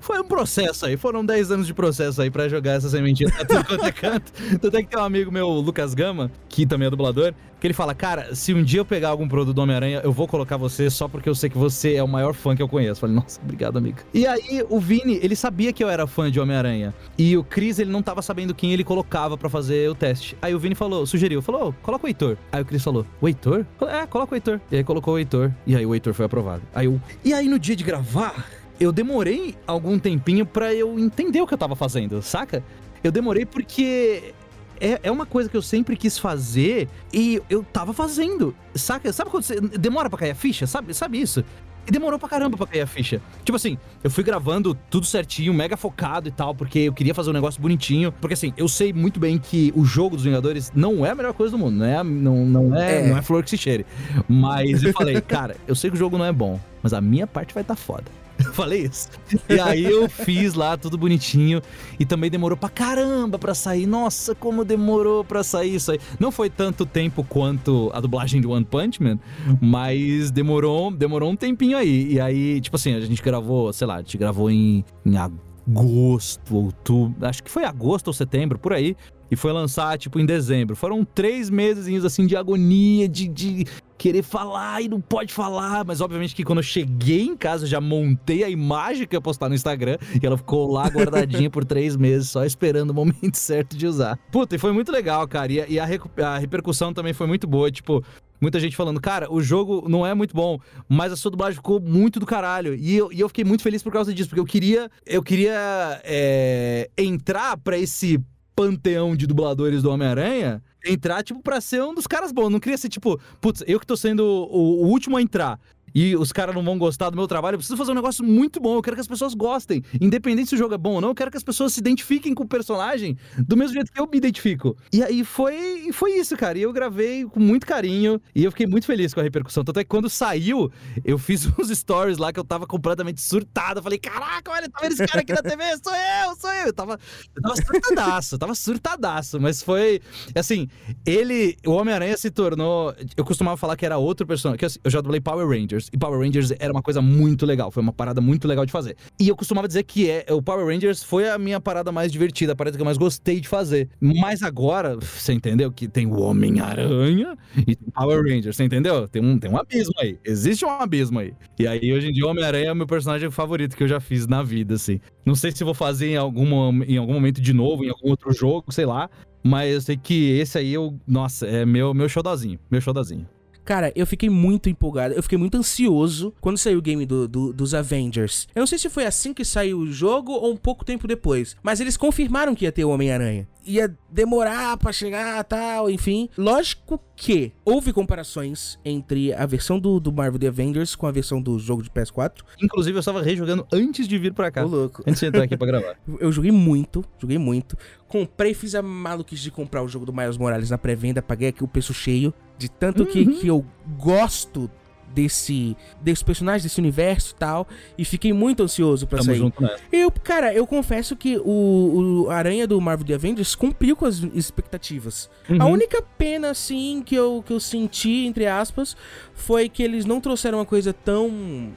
foi um processo aí, foram 10 anos de processo aí pra jogar essa sementinha pra tudo é canto. É que tem um amigo meu, Lucas Gama, que também é dublador, que ele fala, cara, se um dia eu pegar algum produto do Homem-Aranha, eu vou colocar você só porque eu sei que você é o maior fã que eu conheço. Eu falei, nossa, obrigado, amigo. E aí, o Vini, ele sabia que eu era fã de Homem-Aranha. E o Chris, ele não tava sabendo quem ele colocava pra fazer o teste. Aí o Vini falou, sugeriu, falou, "Ô, coloca o Heitor. Aí o Chris falou, o Heitor? É, coloca o Heitor. E aí colocou o Heitor. E aí o Heitor foi aprovado. Aí eu... E aí no dia de gravar, eu demorei algum tempinho pra eu entender o que eu tava fazendo, saca? Eu demorei porque é, é uma coisa que eu sempre quis fazer e eu tava fazendo, saca? Sabe quando você demora pra cair a ficha? Sabe, sabe isso? E demorou pra caramba pra cair a ficha. Tipo assim, eu fui gravando tudo certinho, mega focado e tal, porque eu queria fazer um negócio bonitinho. Porque assim, eu sei muito bem que o jogo dos Vingadores não é a melhor coisa do mundo, não é, não, não é, É. Não é flor que se cheire. Mas eu falei, cara, eu sei que o jogo não é bom, mas a minha parte vai estar tá foda. Eu falei isso. E aí eu fiz lá tudo bonitinho e também demorou pra caramba pra sair. Nossa, como demorou pra sair isso aí. Não foi tanto tempo quanto a dublagem de One Punch Man, mas demorou, demorou um tempinho aí. E aí, tipo assim, a gente gravou, sei lá, a gente gravou em, em agosto, outubro, acho que foi agosto ou setembro, por aí. E foi lançar, tipo, em dezembro. Foram três meses, assim, de agonia, de, de querer falar e não pode falar. Mas, obviamente, que quando eu cheguei em casa, eu já montei a imagem que eu ia postar no Instagram. E ela ficou lá guardadinha por três meses, só esperando o momento certo de usar. Puta, e foi muito legal, cara. E, a, a repercussão também foi muito boa. Tipo, muita gente falando, cara, o jogo não é muito bom, mas a sua dublagem ficou muito do caralho. E eu, e eu fiquei muito feliz por causa disso, porque eu queria, eu queria é, entrar para esse panteão de dubladores do Homem-Aranha entrar, tipo, pra ser um dos caras bons. Não queria ser, tipo, putz, eu que tô sendo o, o último a entrar e os caras não vão gostar do meu trabalho, eu preciso fazer um negócio muito bom. Eu quero que as pessoas gostem. Independente se o jogo é bom ou não, eu quero que as pessoas se identifiquem com o personagem do mesmo jeito que eu me identifico. E aí foi, foi isso, cara. E eu gravei com muito carinho e eu fiquei muito feliz com a repercussão. Tanto é que quando saiu, eu fiz uns stories lá que eu tava completamente surtado. Eu falei, caraca, olha, tá vendo esse cara aqui na TV? Sou eu, sou eu. Eu tava, eu tava surtadaço, tava surtadaço. Mas foi, assim, ele, o Homem-Aranha se tornou. Eu costumava falar que era outro personagem. Que eu já dublei Power Rangers. Rangers. E Power Rangers era uma coisa muito legal, foi uma parada muito legal de fazer. E eu costumava dizer que é, o Power Rangers foi a minha parada mais divertida, a parada que eu mais gostei de fazer. Mas agora, você entendeu que tem o Homem-Aranha e tem Power Rangers, você entendeu? Tem um, tem um abismo aí. Existe um abismo aí. E aí, hoje em dia, o Homem-Aranha é o meu personagem favorito que eu já fiz na vida, assim. Não sei se vou fazer em, alguma, em algum momento de novo, em algum outro jogo, sei lá. Mas eu sei que esse aí, eu, nossa, é meu, meu showzinho. Meu showzinho. Cara, eu fiquei muito empolgado, eu fiquei muito ansioso quando saiu o game do, do, dos Avengers. Eu não sei se foi assim que saiu o jogo ou um pouco tempo depois, mas eles confirmaram que ia ter o Homem-Aranha ia demorar para chegar tal, enfim. Lógico que houve comparações entre a versão do, do Marvel The Avengers com a versão do jogo de PS4. Inclusive, eu estava rejogando antes de vir para cá. Ô, louco. Antes de entrar aqui pra gravar. eu joguei muito, joguei muito. Comprei, fiz a maluquice de comprar o jogo do Miles Morales na pré-venda, paguei aqui o preço cheio. De tanto uhum. que, que eu gosto desse, desse personagem, desse universo e tal. E fiquei muito ansioso pra Tamo sair. Junto nessa. Eu, cara, eu confesso que o, o Aranha do Marvel The Avengers cumpriu com as expectativas. Uhum. A única pena, assim, que eu, que eu senti, entre aspas, foi que eles não trouxeram uma coisa tão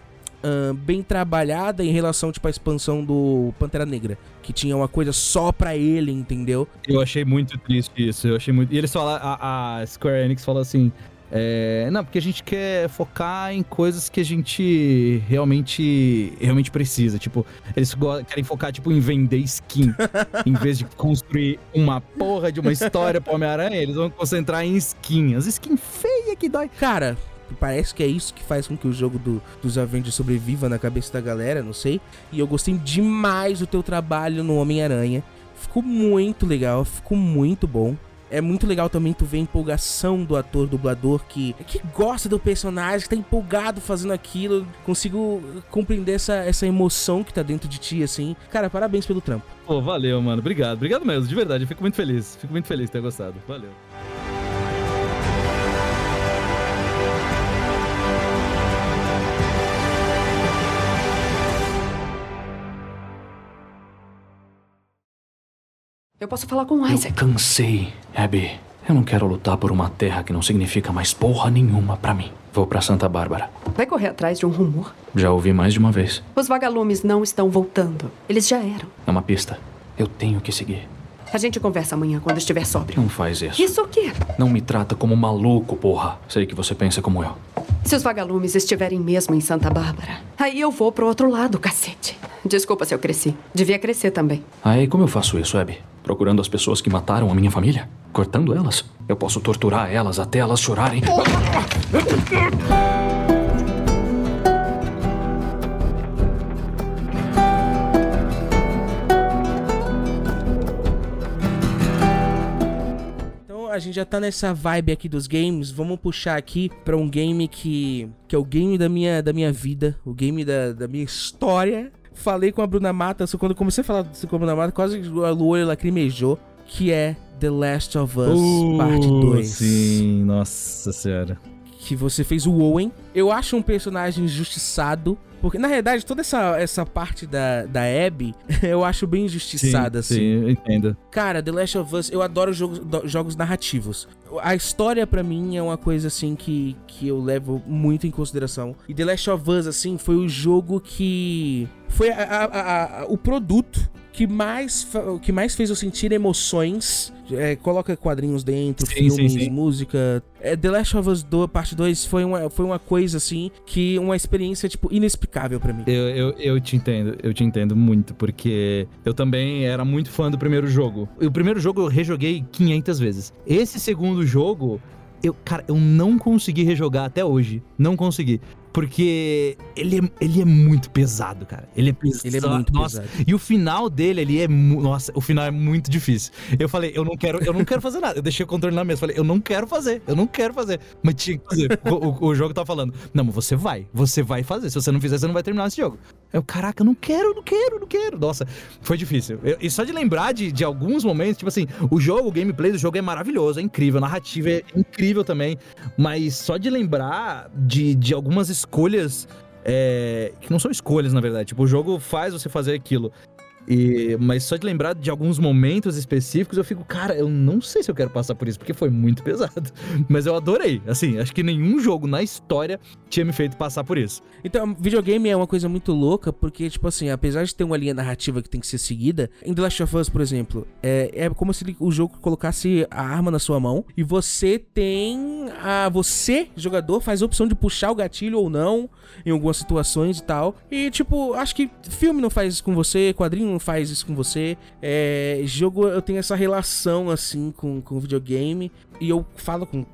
Uh, bem trabalhada em relação, tipo, à expansão do Pantera Negra. Que tinha uma coisa só pra ele, entendeu? Eu achei muito triste isso. Eu achei muito. E eles falaram. A, a Square Enix falou assim: é, não, porque a gente quer focar em coisas que a gente realmente realmente precisa. Tipo, eles querem focar tipo em vender skin, em vez de construir uma porra de uma história pro Homem-Aranha, eles vão concentrar em skin. As skin feia que dói. Cara, parece que é isso que faz com que o jogo do, dos Avengers sobreviva na cabeça da galera, não sei. E eu gostei demais do teu trabalho no Homem-Aranha. Ficou muito legal, ficou muito bom. É muito legal também tu ver a empolgação do ator dublador que, que gosta do personagem, que tá empolgado fazendo aquilo. Consigo compreender essa, essa emoção que tá dentro de ti, assim. Cara, parabéns pelo trampo. Pô, valeu, mano. Obrigado. Obrigado mesmo, de verdade. Fico muito feliz. Fico muito feliz de ter gostado. Valeu. Eu posso falar com o Isaac. Eu cansei, Abby. Eu não quero lutar por uma terra que não significa mais porra nenhuma para mim. Vou para Santa Bárbara. Vai correr atrás de um rumor? Já ouvi mais de uma vez. Os vagalumes não estão voltando. Eles já eram. É uma pista. Eu tenho que seguir. A gente conversa amanhã quando estiver sóbrio. Não faz isso. Isso o quê? Não me trata como maluco, porra. Sei que você pensa como eu. Se os vagalumes estiverem mesmo em Santa Bárbara, aí eu vou pro outro lado, cacete. Desculpa se eu cresci. Devia crescer também. Aí como eu faço isso, Abby? Procurando as pessoas que mataram a minha família? Cortando elas? Eu posso torturar elas até elas chorarem. Então a gente já tá nessa vibe aqui dos games, vamos puxar aqui para um game que, que é o game da minha, da minha vida, o game da, da minha história, falei com a Bruna Mata, só quando comecei a falar com a Bruna Mata, quase o olho lacrimejou, que é The Last of Us uh, Parte 2. Sim, nossa senhora. que você fez o Owen. Eu acho um personagem injustiçado. Porque, na realidade, toda essa, essa parte da, da Abby, eu acho bem injustiçada, sim, assim. Sim, eu entendo. Cara, The Last of Us, eu adoro jogos, do- jogos narrativos. A história, pra mim, é uma coisa, assim, que, que eu levo muito em consideração. E The Last of Us, assim, foi o jogo que... Foi a- a- a- o produto que mais, fa- que mais fez eu sentir emoções. É, coloca quadrinhos dentro, Sim, sim, filmes, sim. música. É, The Last of Us 2, parte 2 foi uma, foi uma coisa, assim, que... Uma experiência, tipo, inexplicável pra mim. Eu, eu, eu te entendo, eu te entendo muito, porque eu também era muito fã do primeiro jogo. O primeiro jogo eu rejoguei 500 vezes. Esse segundo jogo, eu, cara, eu não consegui rejogar até hoje. Não consegui. Porque ele é, ele é muito pesado, cara. Ele é pesado. Ele é muito Nossa, pesado. E o final dele, ele é. Nossa, o final é muito difícil. Eu falei, eu não quero, eu não quero fazer nada. Eu deixei o controle na mesa. Falei, eu não quero fazer, eu não quero fazer. Mas tinha que fazer. o, o- o jogo tá falando, não, mas você vai, você vai fazer. Se você não fizer, você não vai terminar esse jogo. Eu, caraca, não quero, não quero, não quero. Nossa, foi difícil. Eu- e só de lembrar de, de alguns momentos, tipo assim, o jogo, o gameplay do jogo é maravilhoso, é incrível, a narrativa é incrível também. Mas só de lembrar de, de algumas escolhas. é, que não são escolhas, na verdade. Tipo, o jogo faz você fazer aquilo. E, mas só de lembrar de alguns momentos específicos, eu fico, cara, eu não sei se eu quero passar por isso, porque foi muito pesado. Mas eu adorei. Assim, acho que nenhum jogo na história tinha me feito passar por isso. Então, videogame é uma coisa muito louca, porque, tipo assim, apesar de ter uma linha narrativa que tem que ser seguida, em The Last of Us, por exemplo, é, é como se o jogo colocasse a arma na sua mão e você tem a. Você, jogador, faz a opção de puxar o gatilho ou não em algumas situações e tal. E, tipo, acho que filme não faz isso com você, quadrinho não faz isso com você. É, jogo, eu tenho essa relação, assim, com, com videogame. E eu falo com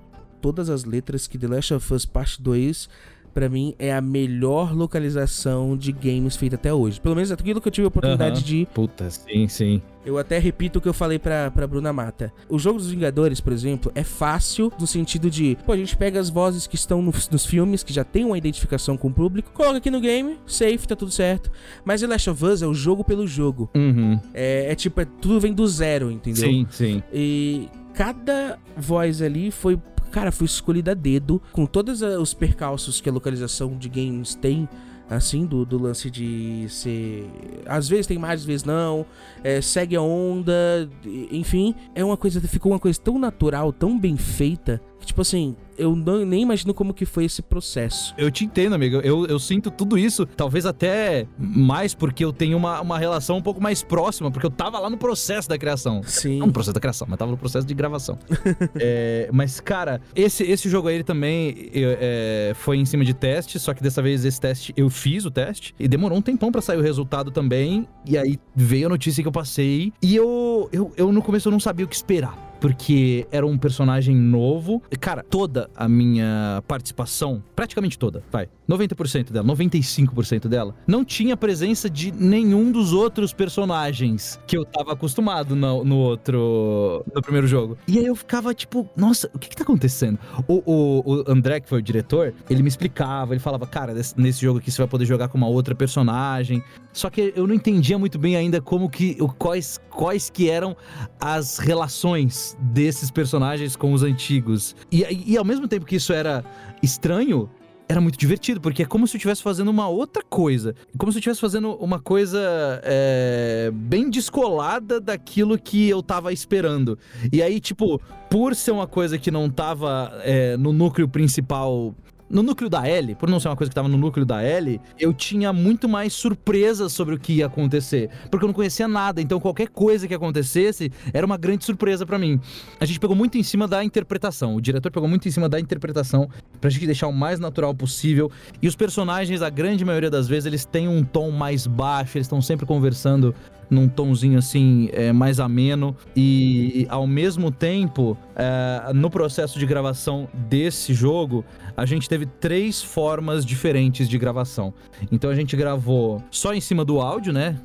todas as letras que The Last of Us Parte 2 pra mim é a melhor localização de games feita até hoje. Pelo menos aquilo que eu tive a oportunidade Aham. de Puta, sim, sim. Eu até repito o que eu falei pra, pra Bruna Mata. O jogo dos Vingadores, por exemplo, é fácil no sentido de, pô, a gente pega as vozes que estão nos, nos filmes, que já tem uma identificação com o público, coloca aqui no game, safe, tá tudo certo. Mas The Last of Us é o jogo pelo jogo. Uhum. É, é tipo, é, tudo vem do zero, entendeu? Sim, sim. E cada voz ali foi, cara, foi escolhida a dedo, com todos os percalços que a localização de games tem, assim, do, do lance de ser. Às vezes tem mais, às vezes não, é, segue a onda, enfim, é uma coisa, ficou uma coisa tão natural, tão bem feita, tipo assim, eu não, nem imagino como que foi esse processo. Eu te entendo, amigo. Eu, eu sinto tudo isso, talvez até mais porque eu tenho uma, uma relação um pouco mais próxima, porque eu tava lá no processo da criação. Sim. Não no processo da criação, mas tava no processo de gravação. É, mas, cara, esse, esse jogo aí ele também é, foi em cima de teste, só que dessa vez esse teste eu fiz o teste e demorou um tempão pra sair o resultado também. E aí veio a notícia que eu passei e eu, eu, eu no começo eu não sabia o que esperar. Porque era um personagem novo. Cara, toda a minha participação, praticamente toda, vai, 90% dela, 95% dela, não tinha presença de nenhum dos outros personagens que eu tava acostumado no, no outro. no primeiro jogo. E aí eu ficava tipo, nossa, o que que tá acontecendo? O, o, o André, que foi o diretor, ele me explicava, ele falava, cara, nesse jogo aqui você vai poder jogar com uma outra personagem. Só que eu não entendia muito bem ainda como que. Quais, quais que eram as relações desses personagens com os antigos. E, e ao mesmo tempo que isso era estranho, era muito divertido, porque é como se eu estivesse fazendo uma outra coisa. Como se eu estivesse fazendo uma coisa é, bem descolada daquilo que eu tava esperando. E aí, tipo, por ser uma coisa que não tava é, no núcleo principal. No núcleo da L, por não ser uma coisa que tava no núcleo da L, eu tinha muito mais surpresas sobre o que ia acontecer. Porque eu não conhecia nada, então qualquer coisa que acontecesse era uma grande surpresa pra mim. A gente pegou muito em cima da interpretação. O diretor pegou muito em cima da interpretação pra gente deixar o mais natural possível. E os personagens, a grande maioria das vezes, eles têm um tom mais baixo, eles estão sempre conversando num tomzinho assim é, mais ameno. E ao mesmo tempo é, no processo de gravação desse jogo a gente teve três formas diferentes de gravação. Então a gente gravou só em cima do áudio né?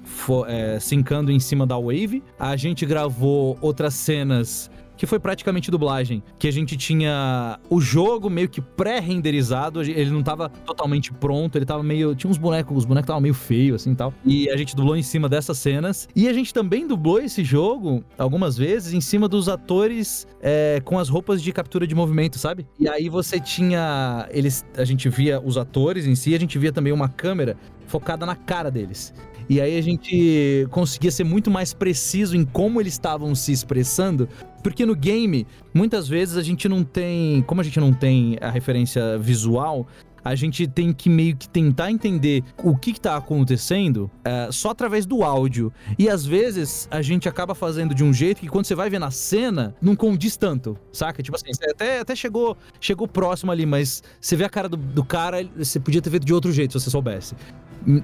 É, sincando em cima da wave. A gente gravou outras cenas que foi praticamente dublagem. Que a gente tinha o jogo meio que pré-renderizado, ele não tava totalmente pronto, ele tava meio. Tinha uns bonecos, os bonecos estavam meio feios assim tal. E a gente dublou em cima dessas cenas. E a gente também dublou esse jogo algumas vezes em cima dos atores é, com as roupas de captura de movimento, sabe? E aí você tinha. Eles. A gente via os atores em si, a gente via também uma câmera focada na cara deles. E aí a gente conseguia ser muito mais preciso em como eles estavam se expressando, porque no game, muitas vezes a gente não tem, como a gente não tem a referência visual, a gente tem que meio que tentar entender o que, está acontecendo é, só através do áudio. E às vezes a gente acaba fazendo de um jeito que quando você vai ver na cena, não condiz tanto, saca? Tipo assim, você até, até chegou, chegou próximo ali, mas você vê a cara do, do cara, você podia ter feito de outro jeito se você soubesse.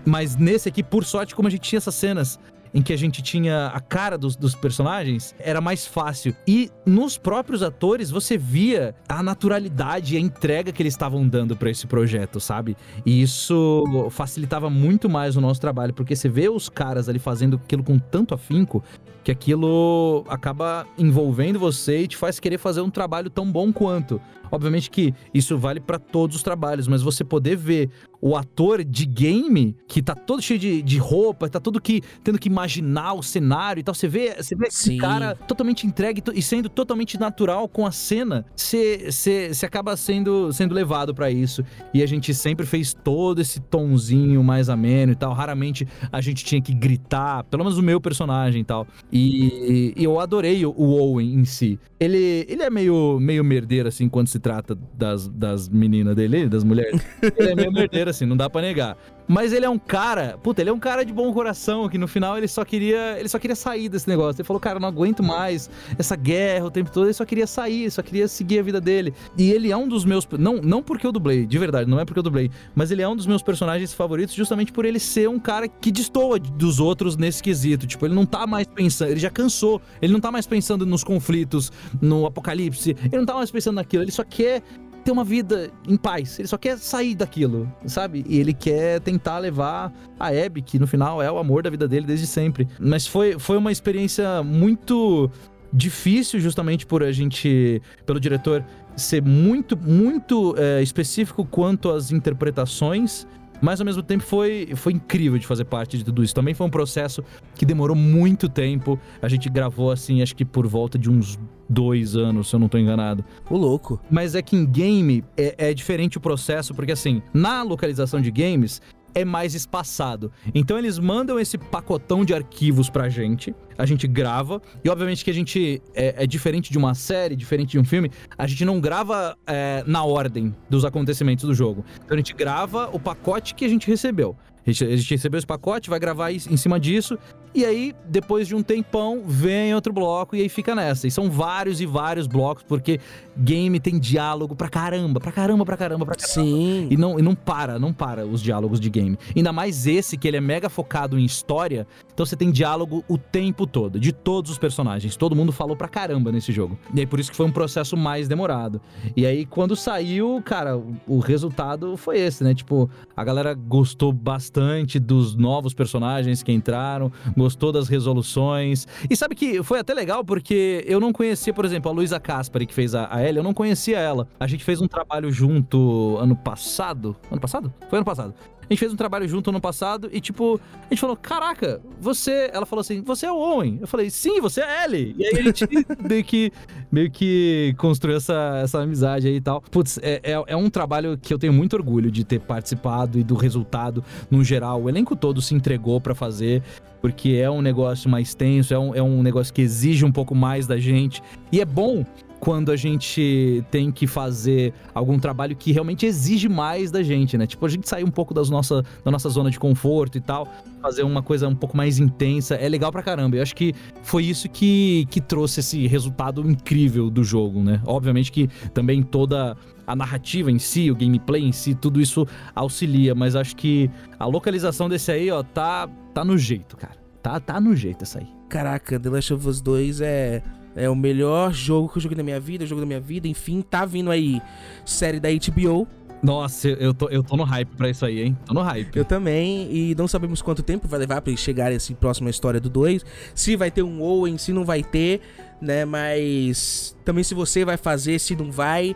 Mas nesse aqui, por sorte, como a gente tinha essas cenas em que a gente tinha a cara dos, dos, personagens, era mais fácil. E nos próprios atores você via a naturalidade e a entrega que eles estavam dando para esse projeto, sabe? E isso facilitava muito mais o nosso trabalho, porque você vê os caras ali fazendo aquilo com tanto afinco que aquilo acaba envolvendo você e te faz querer fazer um trabalho tão bom quanto. Obviamente que isso vale para todos os trabalhos, mas você poder ver o ator de game que tá todo cheio de, de roupa, tá todo que tendo que imaginar o cenário e tal, você vê, você vê esse cara totalmente entregue e sendo totalmente natural com a cena, você, você, você acaba sendo, sendo levado para isso. E a gente sempre fez todo esse tonzinho mais ameno e tal. Raramente a gente tinha que gritar, pelo menos o meu personagem e tal. E, e eu adorei o, o Owen em si. Ele, ele é meio, meio merdeiro, assim, quando se trata das, das meninas dele, das mulheres. Ele é meio merdeiro, assim, não dá pra negar. Mas ele é um cara, puta, ele é um cara de bom coração, que no final ele só queria, ele só queria sair desse negócio. Ele falou, cara, não aguento mais essa guerra o tempo todo, ele só queria sair, só queria seguir a vida dele. E ele é um dos meus, não, não porque eu dublei, de verdade, não é porque eu dublei, mas ele é um dos meus personagens favoritos justamente por ele ser um cara que destoa dos outros nesse quesito. Tipo, ele não tá mais pensando, ele já cansou, ele não tá mais pensando nos conflitos, no apocalipse, ele não tá mais pensando naquilo, ele só quer ter uma vida em paz. Ele só quer sair daquilo, sabe? E ele quer tentar levar a Abby, que no final é o amor da vida dele desde sempre. Mas foi, foi uma experiência muito difícil, justamente por a gente, pelo diretor, ser muito, muito é, específico quanto às interpretações mas ao mesmo tempo foi, foi incrível de fazer parte de tudo isso. Também foi um processo que demorou muito tempo. A gente gravou assim, acho que por volta de uns dois anos, se eu não tô enganado. O louco. Mas é que em game é, é diferente o processo, porque assim, na localização de games, é mais espaçado. Então eles mandam esse pacotão de arquivos pra gente, a gente grava, e obviamente que a gente é, é diferente de uma série, diferente de um filme, a gente não grava é, na ordem dos acontecimentos do jogo. Então a gente grava o pacote que a gente recebeu. A gente, a gente recebeu esse pacote, vai gravar em cima disso, e aí, depois de um tempão, vem outro bloco e aí fica nessa. E são vários e vários blocos, porque game tem diálogo pra caramba, pra caramba, pra caramba, pra caramba. Sim. E não, e não para, não para os diálogos de game. Ainda mais esse, que ele é mega focado em história. Então você tem diálogo o tempo todo, de todos os personagens. Todo mundo falou pra caramba nesse jogo. E aí por isso que foi um processo mais demorado. E aí quando saiu, cara, o resultado foi esse, né? Tipo, a galera gostou bastante dos novos personagens que entraram gostou das resoluções. E sabe que foi até legal porque eu não conhecia, por exemplo, a Luísa Caspari, que fez a, a Ellie, eu não conhecia ela. A gente fez um trabalho junto ano passado. Ano passado? Foi ano passado. A gente fez um trabalho junto ano passado e, tipo, a gente falou: Caraca, você. Ela falou assim: Você é o Owen. Eu falei: Sim, você é Ellie. E aí a gente meio que, meio que construiu essa, essa amizade aí e tal. Putz, é, é, é, um trabalho que eu tenho muito orgulho de ter participado e do resultado no geral. O elenco todo se entregou para fazer porque é um negócio mais tenso, é um, é um negócio que exige um pouco mais da gente. E é bom quando a gente tem que fazer algum trabalho que realmente exige mais da gente, né? Tipo, a gente sair um pouco das nossa, da nossa zona de conforto e tal, fazer uma coisa um pouco mais intensa, é legal pra caramba. Eu acho que foi isso que, que trouxe esse resultado incrível do jogo, né? Obviamente que também toda a narrativa em si, o gameplay em si, tudo isso auxilia, mas acho que a localização desse aí, ó, tá, tá no jeito, cara. Tá, tá no jeito essa aí. Caraca, The Last of Us 2 é é o melhor jogo que eu joguei na minha vida, jogo da minha vida, enfim, tá vindo aí série da HBO. Nossa, eu tô, eu tô no hype pra isso aí, hein? Tô no hype. Eu também, e não sabemos quanto tempo vai levar pra chegar esse próxima história do 2. Se vai ter um Owen, se não vai ter. né? Mas também se você vai fazer, se não vai,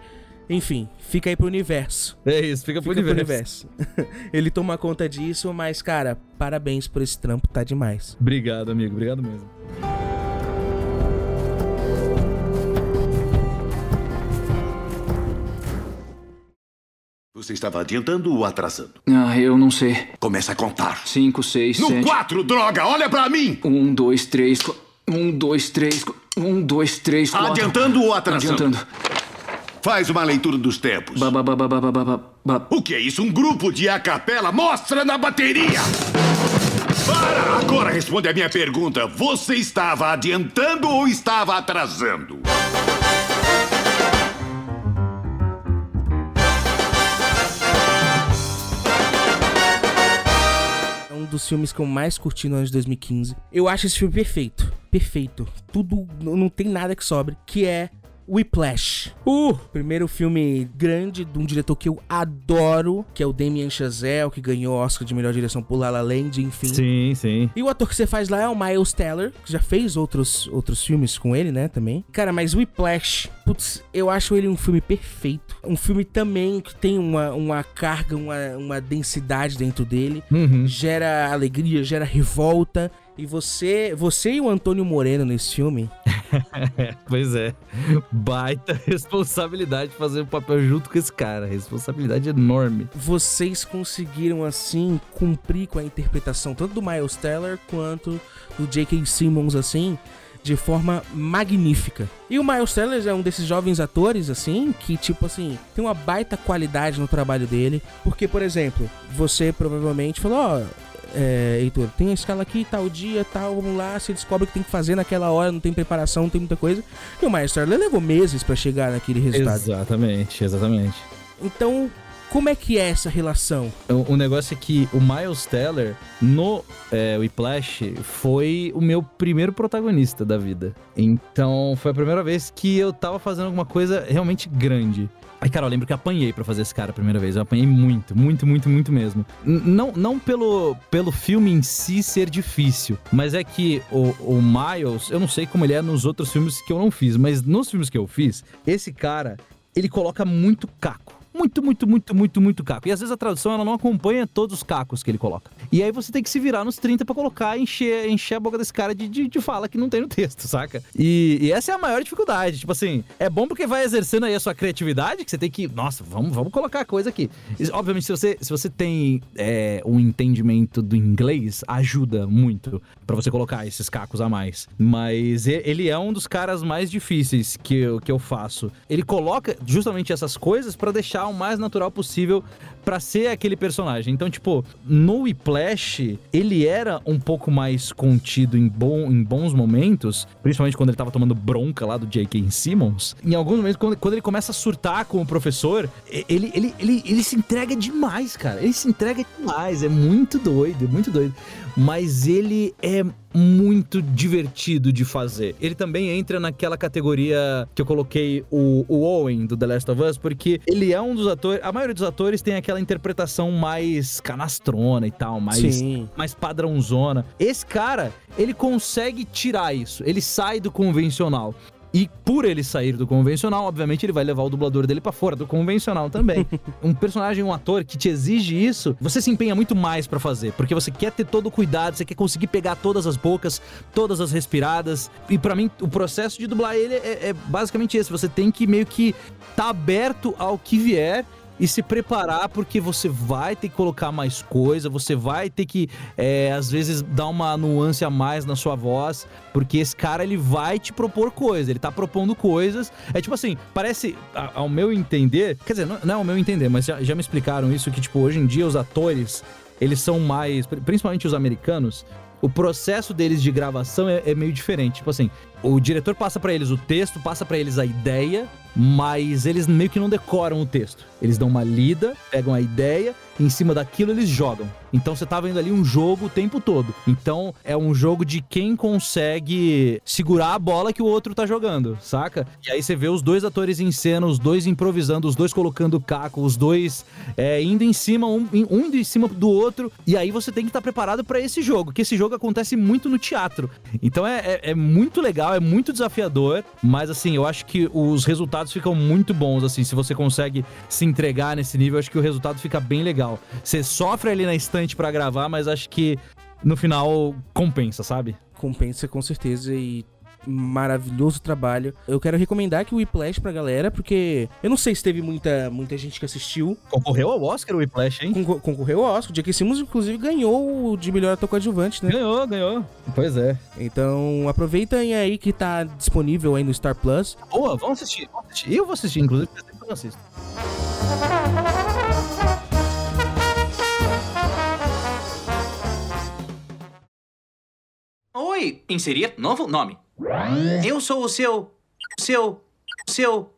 enfim, fica aí pro universo. É isso, fica pro Fica universo. pro universo. Ele toma conta disso, mas, cara, parabéns por esse trampo, tá demais. Obrigado, amigo. Obrigado mesmo. Você estava adiantando ou atrasando? Ah, eu não sei. Começa a contar. Cinco, seis, No sete. quatro, droga! Olha pra mim! Um, dois, três. qu- Um, dois, três. qu- Um, dois, três, quatro. Adiantando ou atrasando? Adiantando. Faz uma leitura dos tempos. Ba, ba, ba, ba, ba, ba, ba, ba. O que é isso? Um grupo de a capela? Mostra na bateria! Para! Agora responde a minha pergunta. Você estava adiantando ou estava atrasando? Dos filmes que eu mais curti no ano de 2015. Eu acho esse filme perfeito. Perfeito. Tudo, não tem nada que sobre. Que é Whiplash. Uh! Primeiro filme grande de um diretor que eu adoro, que é o Damien Chazelle, que ganhou o Oscar de melhor direção por La La Land, enfim. Sim, sim. E o ator que você faz lá é o Miles Teller, que já fez outros, outros filmes com ele, né, também. Cara, mas Whiplash, putz, eu acho ele um filme perfeito. Um filme também que tem uma, uma carga, uma, uma densidade dentro dele. Uhum. Gera alegria, gera revolta. E você, você e o Antônio Moreno nesse filme, pois é. Baita responsabilidade fazer o papel junto com esse cara. Responsabilidade enorme. vocês conseguiram, assim, cumprir com a interpretação tanto do Miles Teller quanto do J.K. Simmons, assim, de forma magnífica. E o Miles Teller é um desses jovens atores, assim, que, tipo assim, tem uma baita qualidade no trabalho dele. Porque, por exemplo, você provavelmente falou, ó. É, Heitor, tem a escala aqui, tal dia, tal, vamos lá, você descobre o que tem que fazer naquela hora, não tem preparação, não tem muita coisa. E o Miles Teller levou meses pra chegar naquele resultado. Exatamente, exatamente. Então, como é que é essa relação? O, o negócio é que o Miles Teller, no é, Whiplash, foi o meu primeiro protagonista da vida. Então, foi a primeira vez que eu tava fazendo alguma coisa realmente grande. Aí, cara, eu lembro que apanhei pra fazer esse cara a primeira vez. Eu apanhei muito, muito, muito, muito mesmo. Não não pelo, pelo filme em si ser difícil, mas é que o, o Miles, eu não sei como ele é nos outros filmes que eu não fiz, mas nos filmes que eu fiz, esse cara, ele coloca muito caco. Muito, muito, muito, muito, muito caco. E às vezes a tradução ela não acompanha todos os cacos que ele coloca. E aí você tem que se virar nos 30 pra colocar e encher, encher a boca desse cara de, de, de fala que não tem no texto, saca? E, e essa é a maior dificuldade. Tipo assim, é bom porque vai exercendo aí a sua criatividade, que você tem que. Nossa, vamos, vamos colocar a coisa aqui. E, obviamente, se você, se você tem é, um entendimento do inglês, ajuda muito pra você colocar esses cacos a mais. Mas ele é um dos caras mais difíceis que eu, que eu faço. Ele coloca justamente essas coisas pra deixar o mais natural possível pra ser aquele personagem. Então, tipo, no Whiplash, ele era um pouco mais contido em, bom, em bons momentos, principalmente quando ele tava tomando bronca lá do J.K. Simmons. Em alguns momentos, quando, quando ele começa a surtar com o professor, ele, ele, ele, ele se entrega demais, cara. Ele se entrega demais. É muito doido, é muito doido. Mas ele é muito divertido de fazer. Ele também entra naquela categoria que eu coloquei o, o Owen do The Last of Us, porque ele é um dos atores. A maioria dos atores tem aquela interpretação mais canastrona e tal, mais, Sim. mais padrãozona. Esse cara, ele consegue tirar isso. Ele sai do convencional. E por ele sair do convencional, obviamente ele vai levar o dublador dele pra fora do convencional também. um personagem, um ator que te exige isso, você se empenha muito mais pra fazer, porque você quer ter todo o cuidado, você quer conseguir pegar todas as bocas, todas as respiradas. E pra mim, o processo de dublar ele é, é basicamente esse, você tem que meio que tá aberto ao que vier e se preparar porque você vai ter que colocar mais coisa, você vai ter que, é, às vezes, dar uma nuance a mais na sua voz, porque esse cara ele vai te propor coisa, ele tá propondo coisas. É tipo assim, parece, ao meu entender, quer dizer, não, não é ao meu entender, mas já, já me explicaram isso, que tipo, hoje em dia os atores, eles são mais, pri- principalmente os americanos, o processo deles de gravação é, é meio diferente. Tipo assim, o diretor passa pra eles o texto, passa pra eles a ideia, mas eles meio que não decoram o texto. Eles dão uma lida, pegam a ideia, e em cima daquilo eles jogam. Então você tá vendo ali um jogo o tempo todo. Então é um jogo de quem consegue segurar a bola que o outro tá jogando, saca? E aí você vê os dois atores em cena, os dois improvisando, os dois colocando caco, os dois é, indo em cima, um, um indo em cima do outro. E aí você tem que estar preparado pra esse jogo, que esse jogo acontece muito no teatro. Então é, é- é muito legal, é muito desafiador, mas assim, eu acho que os resultados ficam muito bons, assim, se você consegue se entregar nesse nível, acho que o resultado fica bem legal. Você sofre ali na estante pra gravar, mas acho que no final compensa, sabe? Compensa com certeza e maravilhoso trabalho. Eu quero recomendar aqui o Whiplash pra galera, porque eu não sei se teve muita, muita gente que assistiu. Concorreu ao Oscar o Whiplash, hein? Concor- concorreu ao Oscar. O J.K. Simmons, inclusive, ganhou o de melhor ator coadjuvante, né? Ganhou, ganhou. Pois é. Então, aproveitem aí que tá disponível aí no Star Plus. Boa, vamos assistir, vamos assistir. Eu vou assistir, inclusive, porque eu sempre não assisto. Oi, inserir novo nome. Eu sou o seu. Seu. Seu.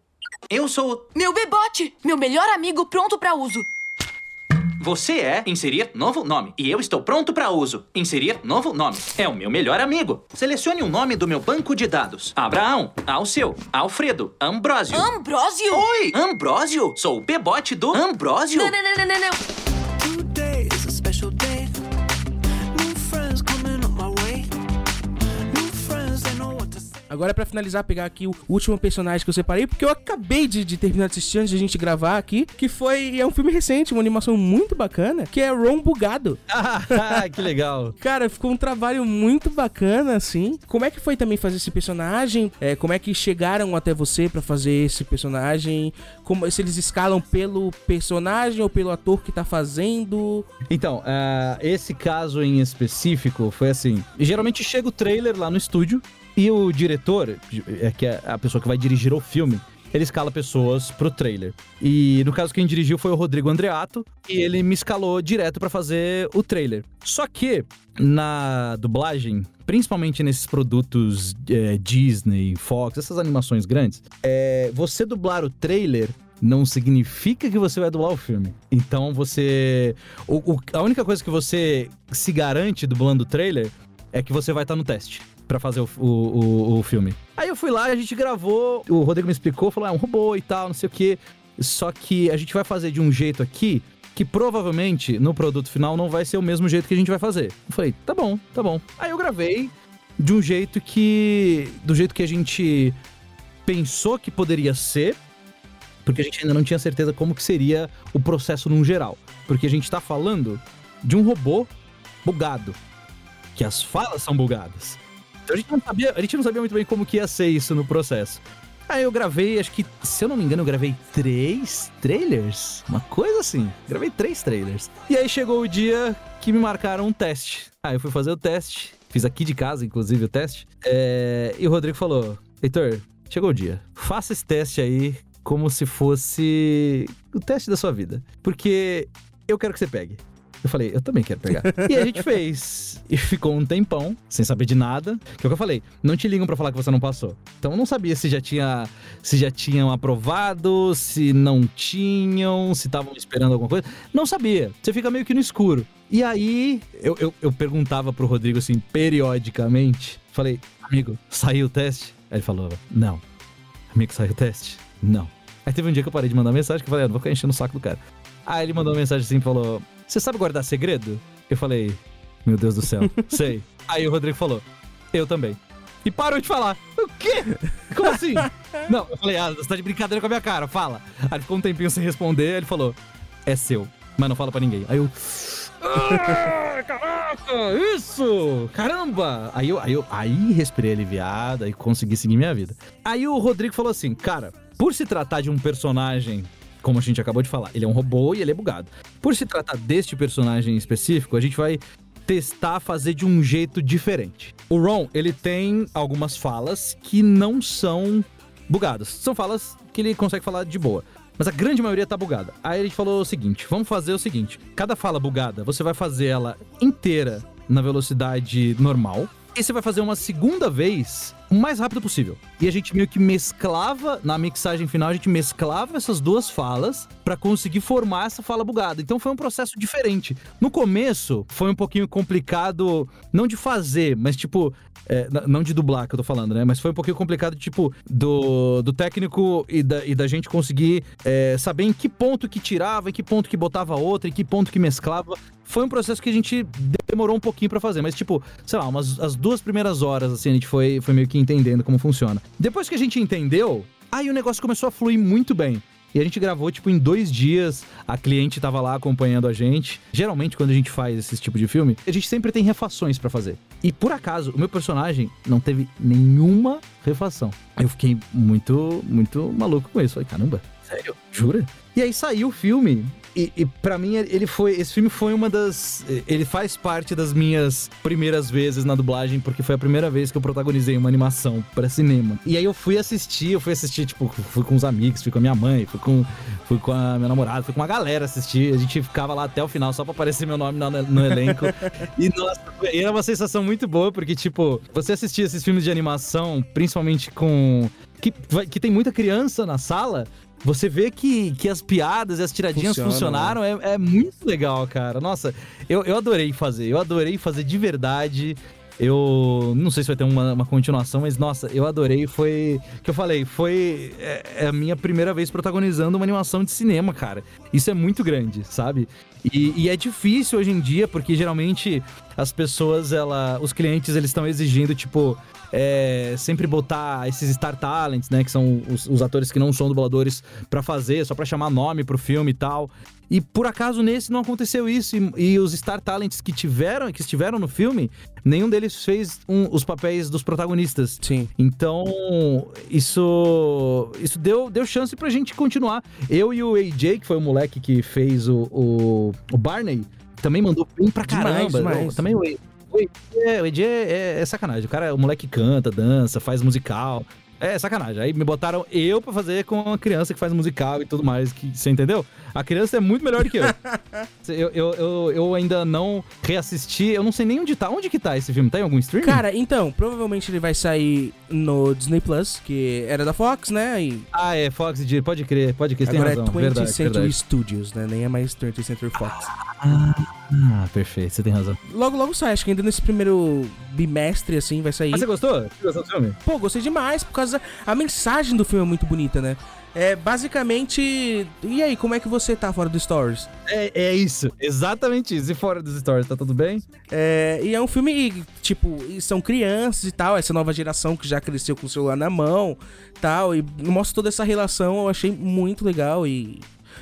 Eu sou. Meu bebote! Meu melhor amigo pronto pra uso. Você é inserir novo nome. E eu estou pronto para uso. Inserir novo nome. É o meu melhor amigo. Selecione um nome do meu banco de dados: Abraão, Alceu, Alfredo, Ambrósio. Ambrósio? Oi, Ambrósio. Sou o bebote do Ambrósio. Não, não, não, não, não, não. Agora, pra finalizar, pegar aqui o último personagem que eu separei, porque eu acabei de, de terminar de assistir antes de a gente gravar aqui, que foi. É um filme recente, uma animação muito bacana, que é Ron Bugado. Ah, que legal. Cara, ficou um trabalho muito bacana, assim. Como é que foi também fazer esse personagem? É, como é que chegaram até você pra fazer esse personagem? Como, se eles escalam pelo personagem ou pelo ator que tá fazendo? Então, ah, esse caso em específico foi assim: geralmente chega o trailer lá no estúdio e o diretor, é que é a pessoa que vai dirigir o filme, ele escala pessoas pro trailer. E no caso quem dirigiu foi o Rodrigo Andreato e ele me escalou direto pra fazer o trailer. Só que na dublagem, principalmente nesses produtos é, Disney, Fox, essas animações grandes, é, você dublar o trailer não significa que você vai dublar o filme. Então você. o- o- a única coisa que você se garante dublando o trailer é que você vai estar no teste pra fazer o, o, o- filme. Aí eu fui lá a gente gravou. O Rodrigo me explicou, falou: é um robô e tal, não sei o quê. Só que a gente vai fazer de um jeito aqui que provavelmente no produto final não vai ser o mesmo jeito que a gente vai fazer. Eu falei: tá bom, tá bom. Aí eu gravei de um jeito que. do jeito que a gente pensou que poderia ser porque a gente ainda não tinha certeza como que seria o processo num geral. Porque a gente tá falando de um robô bugado, que as falas são bugadas. A gente não sabia, a gente não sabia muito bem como que ia ser isso no processo. Aí eu gravei, acho que, se eu não me engano, eu gravei três trailers, uma coisa assim. Gravei três trailers. E aí chegou o dia que me marcaram um teste. Aí eu fui fazer o teste, fiz aqui de casa, inclusive, o teste. É, E o Rodrigo falou: Heitor, chegou o dia, faça esse teste aí como se fosse o teste da sua vida. Porque eu quero que você pegue. Eu falei, eu também quero pegar. e a gente fez. E ficou um tempão, sem saber de nada. Que é o que eu falei, não te ligam pra falar que você não passou. Então eu não sabia se já tinha. Se já tinham aprovado, se não tinham, se estavam esperando alguma coisa. Não sabia. Você fica meio que no escuro. E aí, eu, eu, eu perguntava pro Rodrigo assim, periodicamente. Falei, amigo, saiu o teste? Aí ele falou, não. Amigo, saiu o teste? Não. Aí teve um dia que eu parei de mandar mensagem, que eu falei, ah, não vou ficar enchendo o saco do cara. Aí ele mandou uma mensagem assim falou: Você sabe guardar segredo? Eu falei, meu Deus do céu, sei. Aí o Rodrigo falou, eu também. E parou de falar. O quê? Como assim? Não, eu falei, ah, você tá de brincadeira com a minha cara, fala. Aí ele ficou um tempinho sem responder, ele falou, é seu, mas não fala pra ninguém. Aí eu. "Ah, Caraca, isso! Caramba! Aí eu, aí eu aí respirei aliviado e consegui seguir minha vida. Aí o Rodrigo falou assim, cara, por se tratar de um personagem como a gente acabou de falar, ele é um robô e ele é bugado. Por se tratar deste personagem específico, a gente vai testar fazer de um jeito diferente. O Ron, ele tem algumas falas que não são bugadas. São falas que ele consegue falar de boa. Mas a grande maioria tá bugada. Aí gente falou o seguinte: vamos fazer o seguinte: cada fala bugada, você vai fazer ela inteira na velocidade normal. E você vai fazer uma segunda vez o mais rápido possível. E a gente meio que mesclava, na mixagem final, a gente mesclava essas duas falas pra conseguir formar essa fala bugada. Então foi um processo diferente. No começo, foi um pouquinho complicado, não de fazer, mas tipo, é, não de dublar que eu tô falando, né? Mas foi um pouquinho complicado, tipo, do, do técnico e da, e da gente conseguir é, saber em que ponto que tirava, em que ponto que botava outra, em que ponto que mesclava. Foi um processo que a gente demorou um pouquinho pra fazer, mas tipo, sei lá, umas as duas primeiras horas, assim, a gente foi, foi meio que entendendo como funciona. Depois que a gente entendeu, aí o negócio começou a fluir muito bem. E a gente gravou, tipo, em dois dias. A cliente tava lá acompanhando a gente. Geralmente, quando a gente faz esse tipo de filme, a gente sempre tem refações pra fazer. E por acaso, o meu personagem não teve nenhuma refação. Eu fiquei muito, muito maluco com isso. Falei, caramba, sério? Jura? E aí saiu o filme. E, e para mim, ele foi. Esse filme foi uma das. Ele faz parte das minhas primeiras vezes na dublagem, porque foi a primeira vez que eu protagonizei uma animação pra cinema. E aí eu fui assistir, eu fui assistir, tipo, fui com os amigos, fui com a minha mãe, fui com, fui com a minha namorada, fui com uma galera assistir. A gente ficava lá até o final só pra aparecer meu nome no, no elenco. e nossa, era uma sensação muito boa, porque, tipo, você assistir esses filmes de animação, principalmente com. Que, que tem muita criança na sala, você vê que, que as piadas e as tiradinhas Funciona, funcionaram, é, é muito legal, cara. Nossa, eu, eu adorei fazer, eu adorei fazer de verdade. Eu não sei se vai ter uma, uma continuação, mas nossa, eu adorei. Foi. que eu falei, foi é, é a minha primeira vez protagonizando uma animação de cinema, cara. Isso é muito grande, sabe? E, e é difícil hoje em dia, porque geralmente as pessoas, ela, os clientes, eles estão exigindo, tipo, é, sempre botar esses Star Talents, né? Que são os, os atores que não são dubladores pra fazer, só pra chamar nome pro filme e tal. E por acaso nesse não aconteceu isso. E, e os Star Talents que tiveram, que estiveram no filme, nenhum deles fez um- os papéis dos protagonistas. Sim. Então, isso isso deu, deu chance pra gente continuar. Eu e o AJ, que foi o moleque que fez o, o, o Barney, também mandou bem pra Demais, caramba. demais. Eu- também o AJ, é, o AJ é- é sacanagem. O cara, o moleque canta, dança, faz musical. É sacanagem. Aí me botaram eu pra fazer com a criança que faz musical e tudo mais. Que, você entendeu? A criança é muito melhor do que eu. eu, eu, eu. eu ainda não reassisti. Eu não sei nem onde tá. Onde que tá esse filme? Tá em algum streaming? Cara, então, provavelmente ele vai sair no Disney Plus, que era da Fox, né? E Ah, é, Fox, de- pode crer, pode crer, você tem agora razão. é 20th verdade, Century verdade. Studios, né? Nem é mais 20th Century Fox. Ah, perfeito, você tem razão. Logo, logo sai, acho que ainda nesse primeiro bimestre, assim, vai sair. Mas você gostou? Você gostou do filme? Pô, gostei demais, por causa. A mensagem do filme é muito bonita, né? É basicamente. E aí, como é que você tá fora do Stories? É, é isso, exatamente isso. E fora dos stories, tá tudo bem? É, e é um filme, tipo, e são crianças e tal, essa nova geração que já cresceu com o celular na mão tal, e mostra toda essa relação, eu achei muito legal e.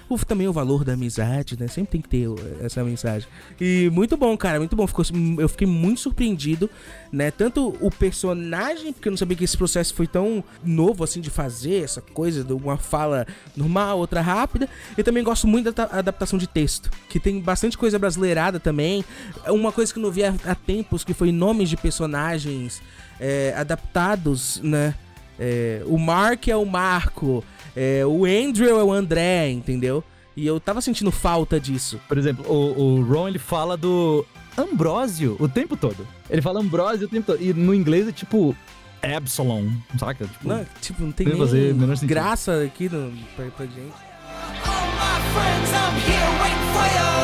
Uf, também o valor da amizade, né? Sempre tem que ter essa mensagem. E muito bom, cara, muito bom. Ficou, eu fiquei muito surpreendido, né? Tanto o personagem, porque eu não sabia que esse processo foi tão novo assim de fazer, essa coisa de uma fala normal, outra rápida. Eu também gosto muito da ta- adaptação de texto, que tem bastante coisa brasileirada também. Uma coisa que eu não vi há, há tempos, que foi nomes de personagens é, adaptados, né? É, o Mark é o Marco, é, o Andrew é o André, entendeu? E eu tava sentindo falta disso. Por exemplo, o, o Ron, ele fala do Ambrósio o tempo todo. Ele fala Ambrósio o tempo todo. E no inglês é tipo Absalom, saca? Tipo, Não, tipo, não tem Tem fazer menor sentido. graça aqui no, pra, pra gente. friends, I'm here waiting for you.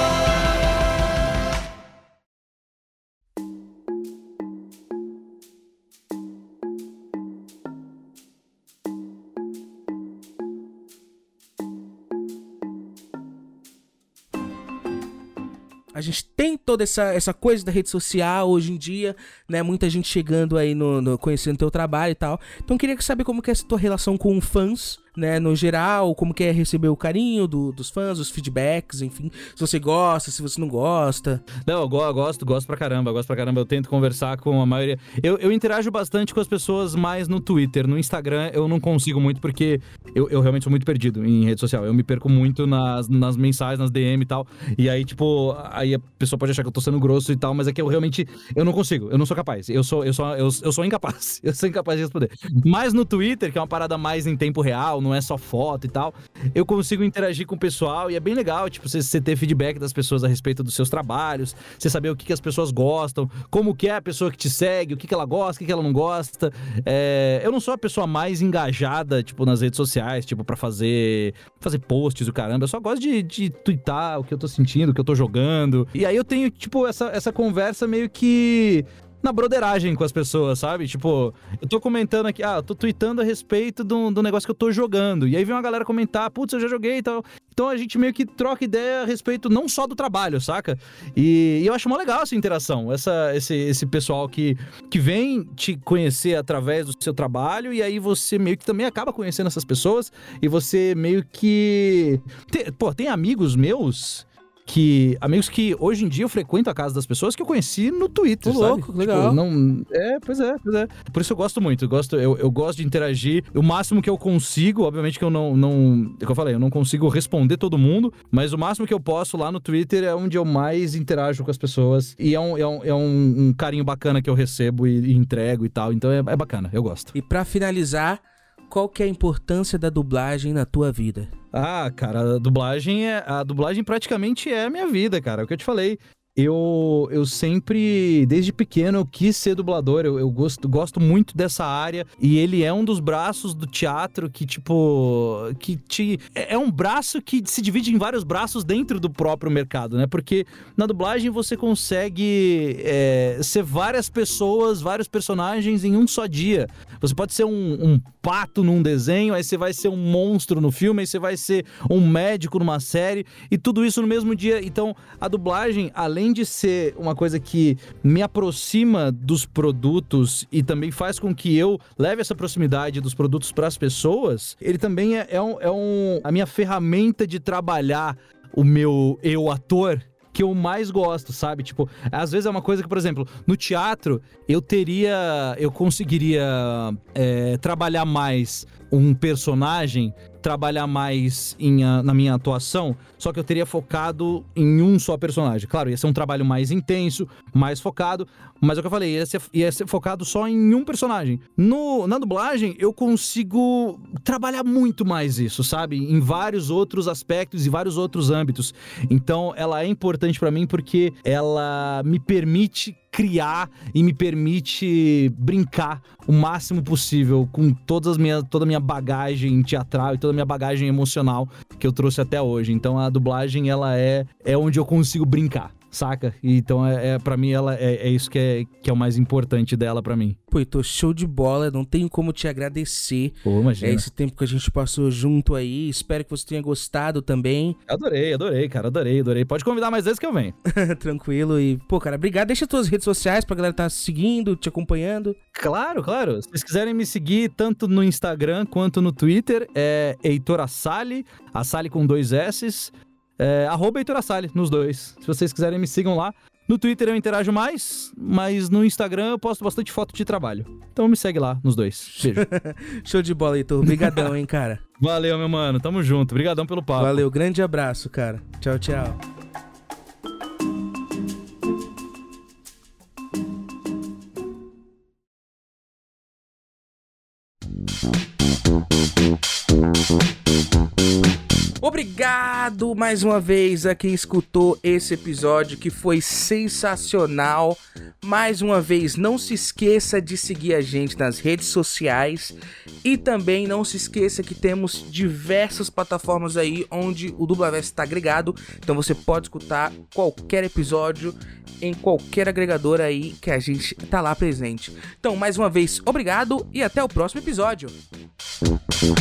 Gente tem toda essa, essa coisa da rede social hoje em dia, né? Muita gente chegando aí no, no conhecendo teu trabalho e tal. Então queria saber como que é essa tua relação com fãs, né? No geral, como que é receber o carinho do- dos fãs, os feedbacks, enfim. Se você gosta, se você não gosta. Não, eu go- gosto, gosto pra caramba, gosto pra caramba. Eu tento conversar com a maioria. Eu, eu interajo bastante com as pessoas mais no Twitter. No Instagram eu não consigo muito, porque eu, eu realmente sou muito perdido em rede social. Eu me perco muito nas, nas mensagens, nas DM e tal. E aí, tipo, aí a pessoa pode achar que eu tô sendo grosso e tal, mas é que eu realmente. Eu não consigo, eu não sou capaz. Eu sou, eu sou, eu, eu sou incapaz. Eu sou incapaz de responder. Mas no Twitter, que é uma parada mais em tempo real, não é só foto e tal, eu consigo interagir com o pessoal e é bem legal, tipo, você, você ter feedback das pessoas a respeito dos seus trabalhos, você saber o que, que as pessoas gostam, como que é a pessoa que te segue, o que, que ela gosta, o que, que ela não gosta. É, eu não sou a pessoa mais engajada, tipo, nas redes sociais, tipo, pra fazer, fazer posts o caramba. Eu só gosto de, de twittar o que eu tô sentindo, o que eu tô jogando. E aí eu tenho, tipo, essa, essa conversa meio que na broderagem com as pessoas, sabe? Tipo, eu tô comentando aqui, ah, eu tô tweetando a respeito do, do negócio que eu tô jogando. E aí vem uma galera comentar, putz, eu já joguei e tal. Então a gente meio que troca ideia a respeito não só do trabalho, saca? E, e eu acho mó legal essa interação, essa, esse, esse pessoal que, que vem te conhecer através do seu trabalho e aí você meio que também acaba conhecendo essas pessoas e você meio que. Tem, pô, tem amigos meus que amigos que hoje em dia eu frequento a casa das pessoas que eu conheci no Twitter, Ô, sabe? louco, legal. Tipo, não, é, pois é, pois é. Por isso eu gosto muito, eu gosto, eu, eu gosto de interagir o máximo que eu consigo, obviamente que eu não, não, é que eu falei, eu não consigo responder todo mundo, mas o máximo que eu posso lá no Twitter é onde eu mais interajo com as pessoas e é um, é um, é um, um carinho bacana que eu recebo e, e entrego e tal, então é, é bacana, eu gosto. E pra finalizar, qual que é a importância da dublagem na tua vida? Ah, cara, a dublagem é. A dublagem praticamente é a minha vida, cara. É o que eu te falei. Eu, eu sempre, desde pequeno, eu quis ser dublador. Eu, eu gosto, gosto muito dessa área. E ele é um dos braços do teatro que, tipo. que te. É é um braço que se divide em vários braços dentro do próprio mercado, né? Porque na dublagem você consegue é, ser várias pessoas, vários personagens em um só dia. Você pode ser um, um pato num desenho, aí você vai ser um monstro no filme, aí você vai ser um médico numa série, e tudo isso no mesmo dia. Então, a dublagem, além de ser uma coisa que me aproxima dos produtos e também faz com que eu leve essa proximidade dos produtos para as pessoas, ele também é, é, um, é um, a minha ferramenta de trabalhar o meu eu ator que eu mais gosto, sabe? Tipo, às vezes é uma coisa que, por exemplo, no teatro eu teria. Eu conseguiria é, trabalhar mais um personagem, trabalhar mais em, na minha atuação, só que eu teria focado em um só personagem. Claro, ia ser um trabalho mais intenso, mais focado, mas é o que eu falei, ia ser, ia ser focado só em um personagem. No, na dublagem, eu consigo trabalhar muito mais isso, sabe? Em vários outros aspectos e vários outros âmbitos. Então, ela é importante pra mim porque ela me permite criar e me permite brincar o máximo possível com todas as minhas, toda a minha bagagem teatral e toda a minha bagagem emocional que eu trouxe até hoje. Então a dublagem ela é é onde eu consigo brincar, saca? E Então é, é para mim ela é, é isso que é que é o mais importante dela pra mim. Pô, tô show de bola, não tenho como te agradecer. Pô, imagina. É esse tempo que a gente passou junto aí. Espero que você tenha gostado também. Adorei, adorei, cara, adorei, adorei. Pode convidar mais vezes que eu venho. Tranquilo. E, pô, cara, obrigado. Deixa tuas redes sociais pra galera tá seguindo, te acompanhando. Claro, claro. Se vocês quiserem me seguir tanto no Instagram quanto no Twitter, é Heitor Assali, Assali com dois S's, é, arroba Heitor Assali, nos dois. Se vocês quiserem, me sigam lá. No Twitter eu interajo mais, mas no Instagram eu posto bastante foto de trabalho. Então me segue lá, nos dois. Beijo. Show de bola, Heitor. Obrigadão, hein, cara. Valeu, meu mano. Tamo junto. Obrigadão pelo papo. Valeu, grande abraço, cara. Tchau, tchau. Obrigado mais uma vez a quem escutou esse episódio que foi sensacional. Mais uma vez, não se esqueça de seguir a gente nas redes sociais e também não se esqueça que temos diversas plataformas aí onde o Dublaverso está agregado. Então você pode escutar qualquer episódio em qualquer agregador aí que a gente tá lá presente. Então, mais uma vez, obrigado e até o próximo episódio. Thank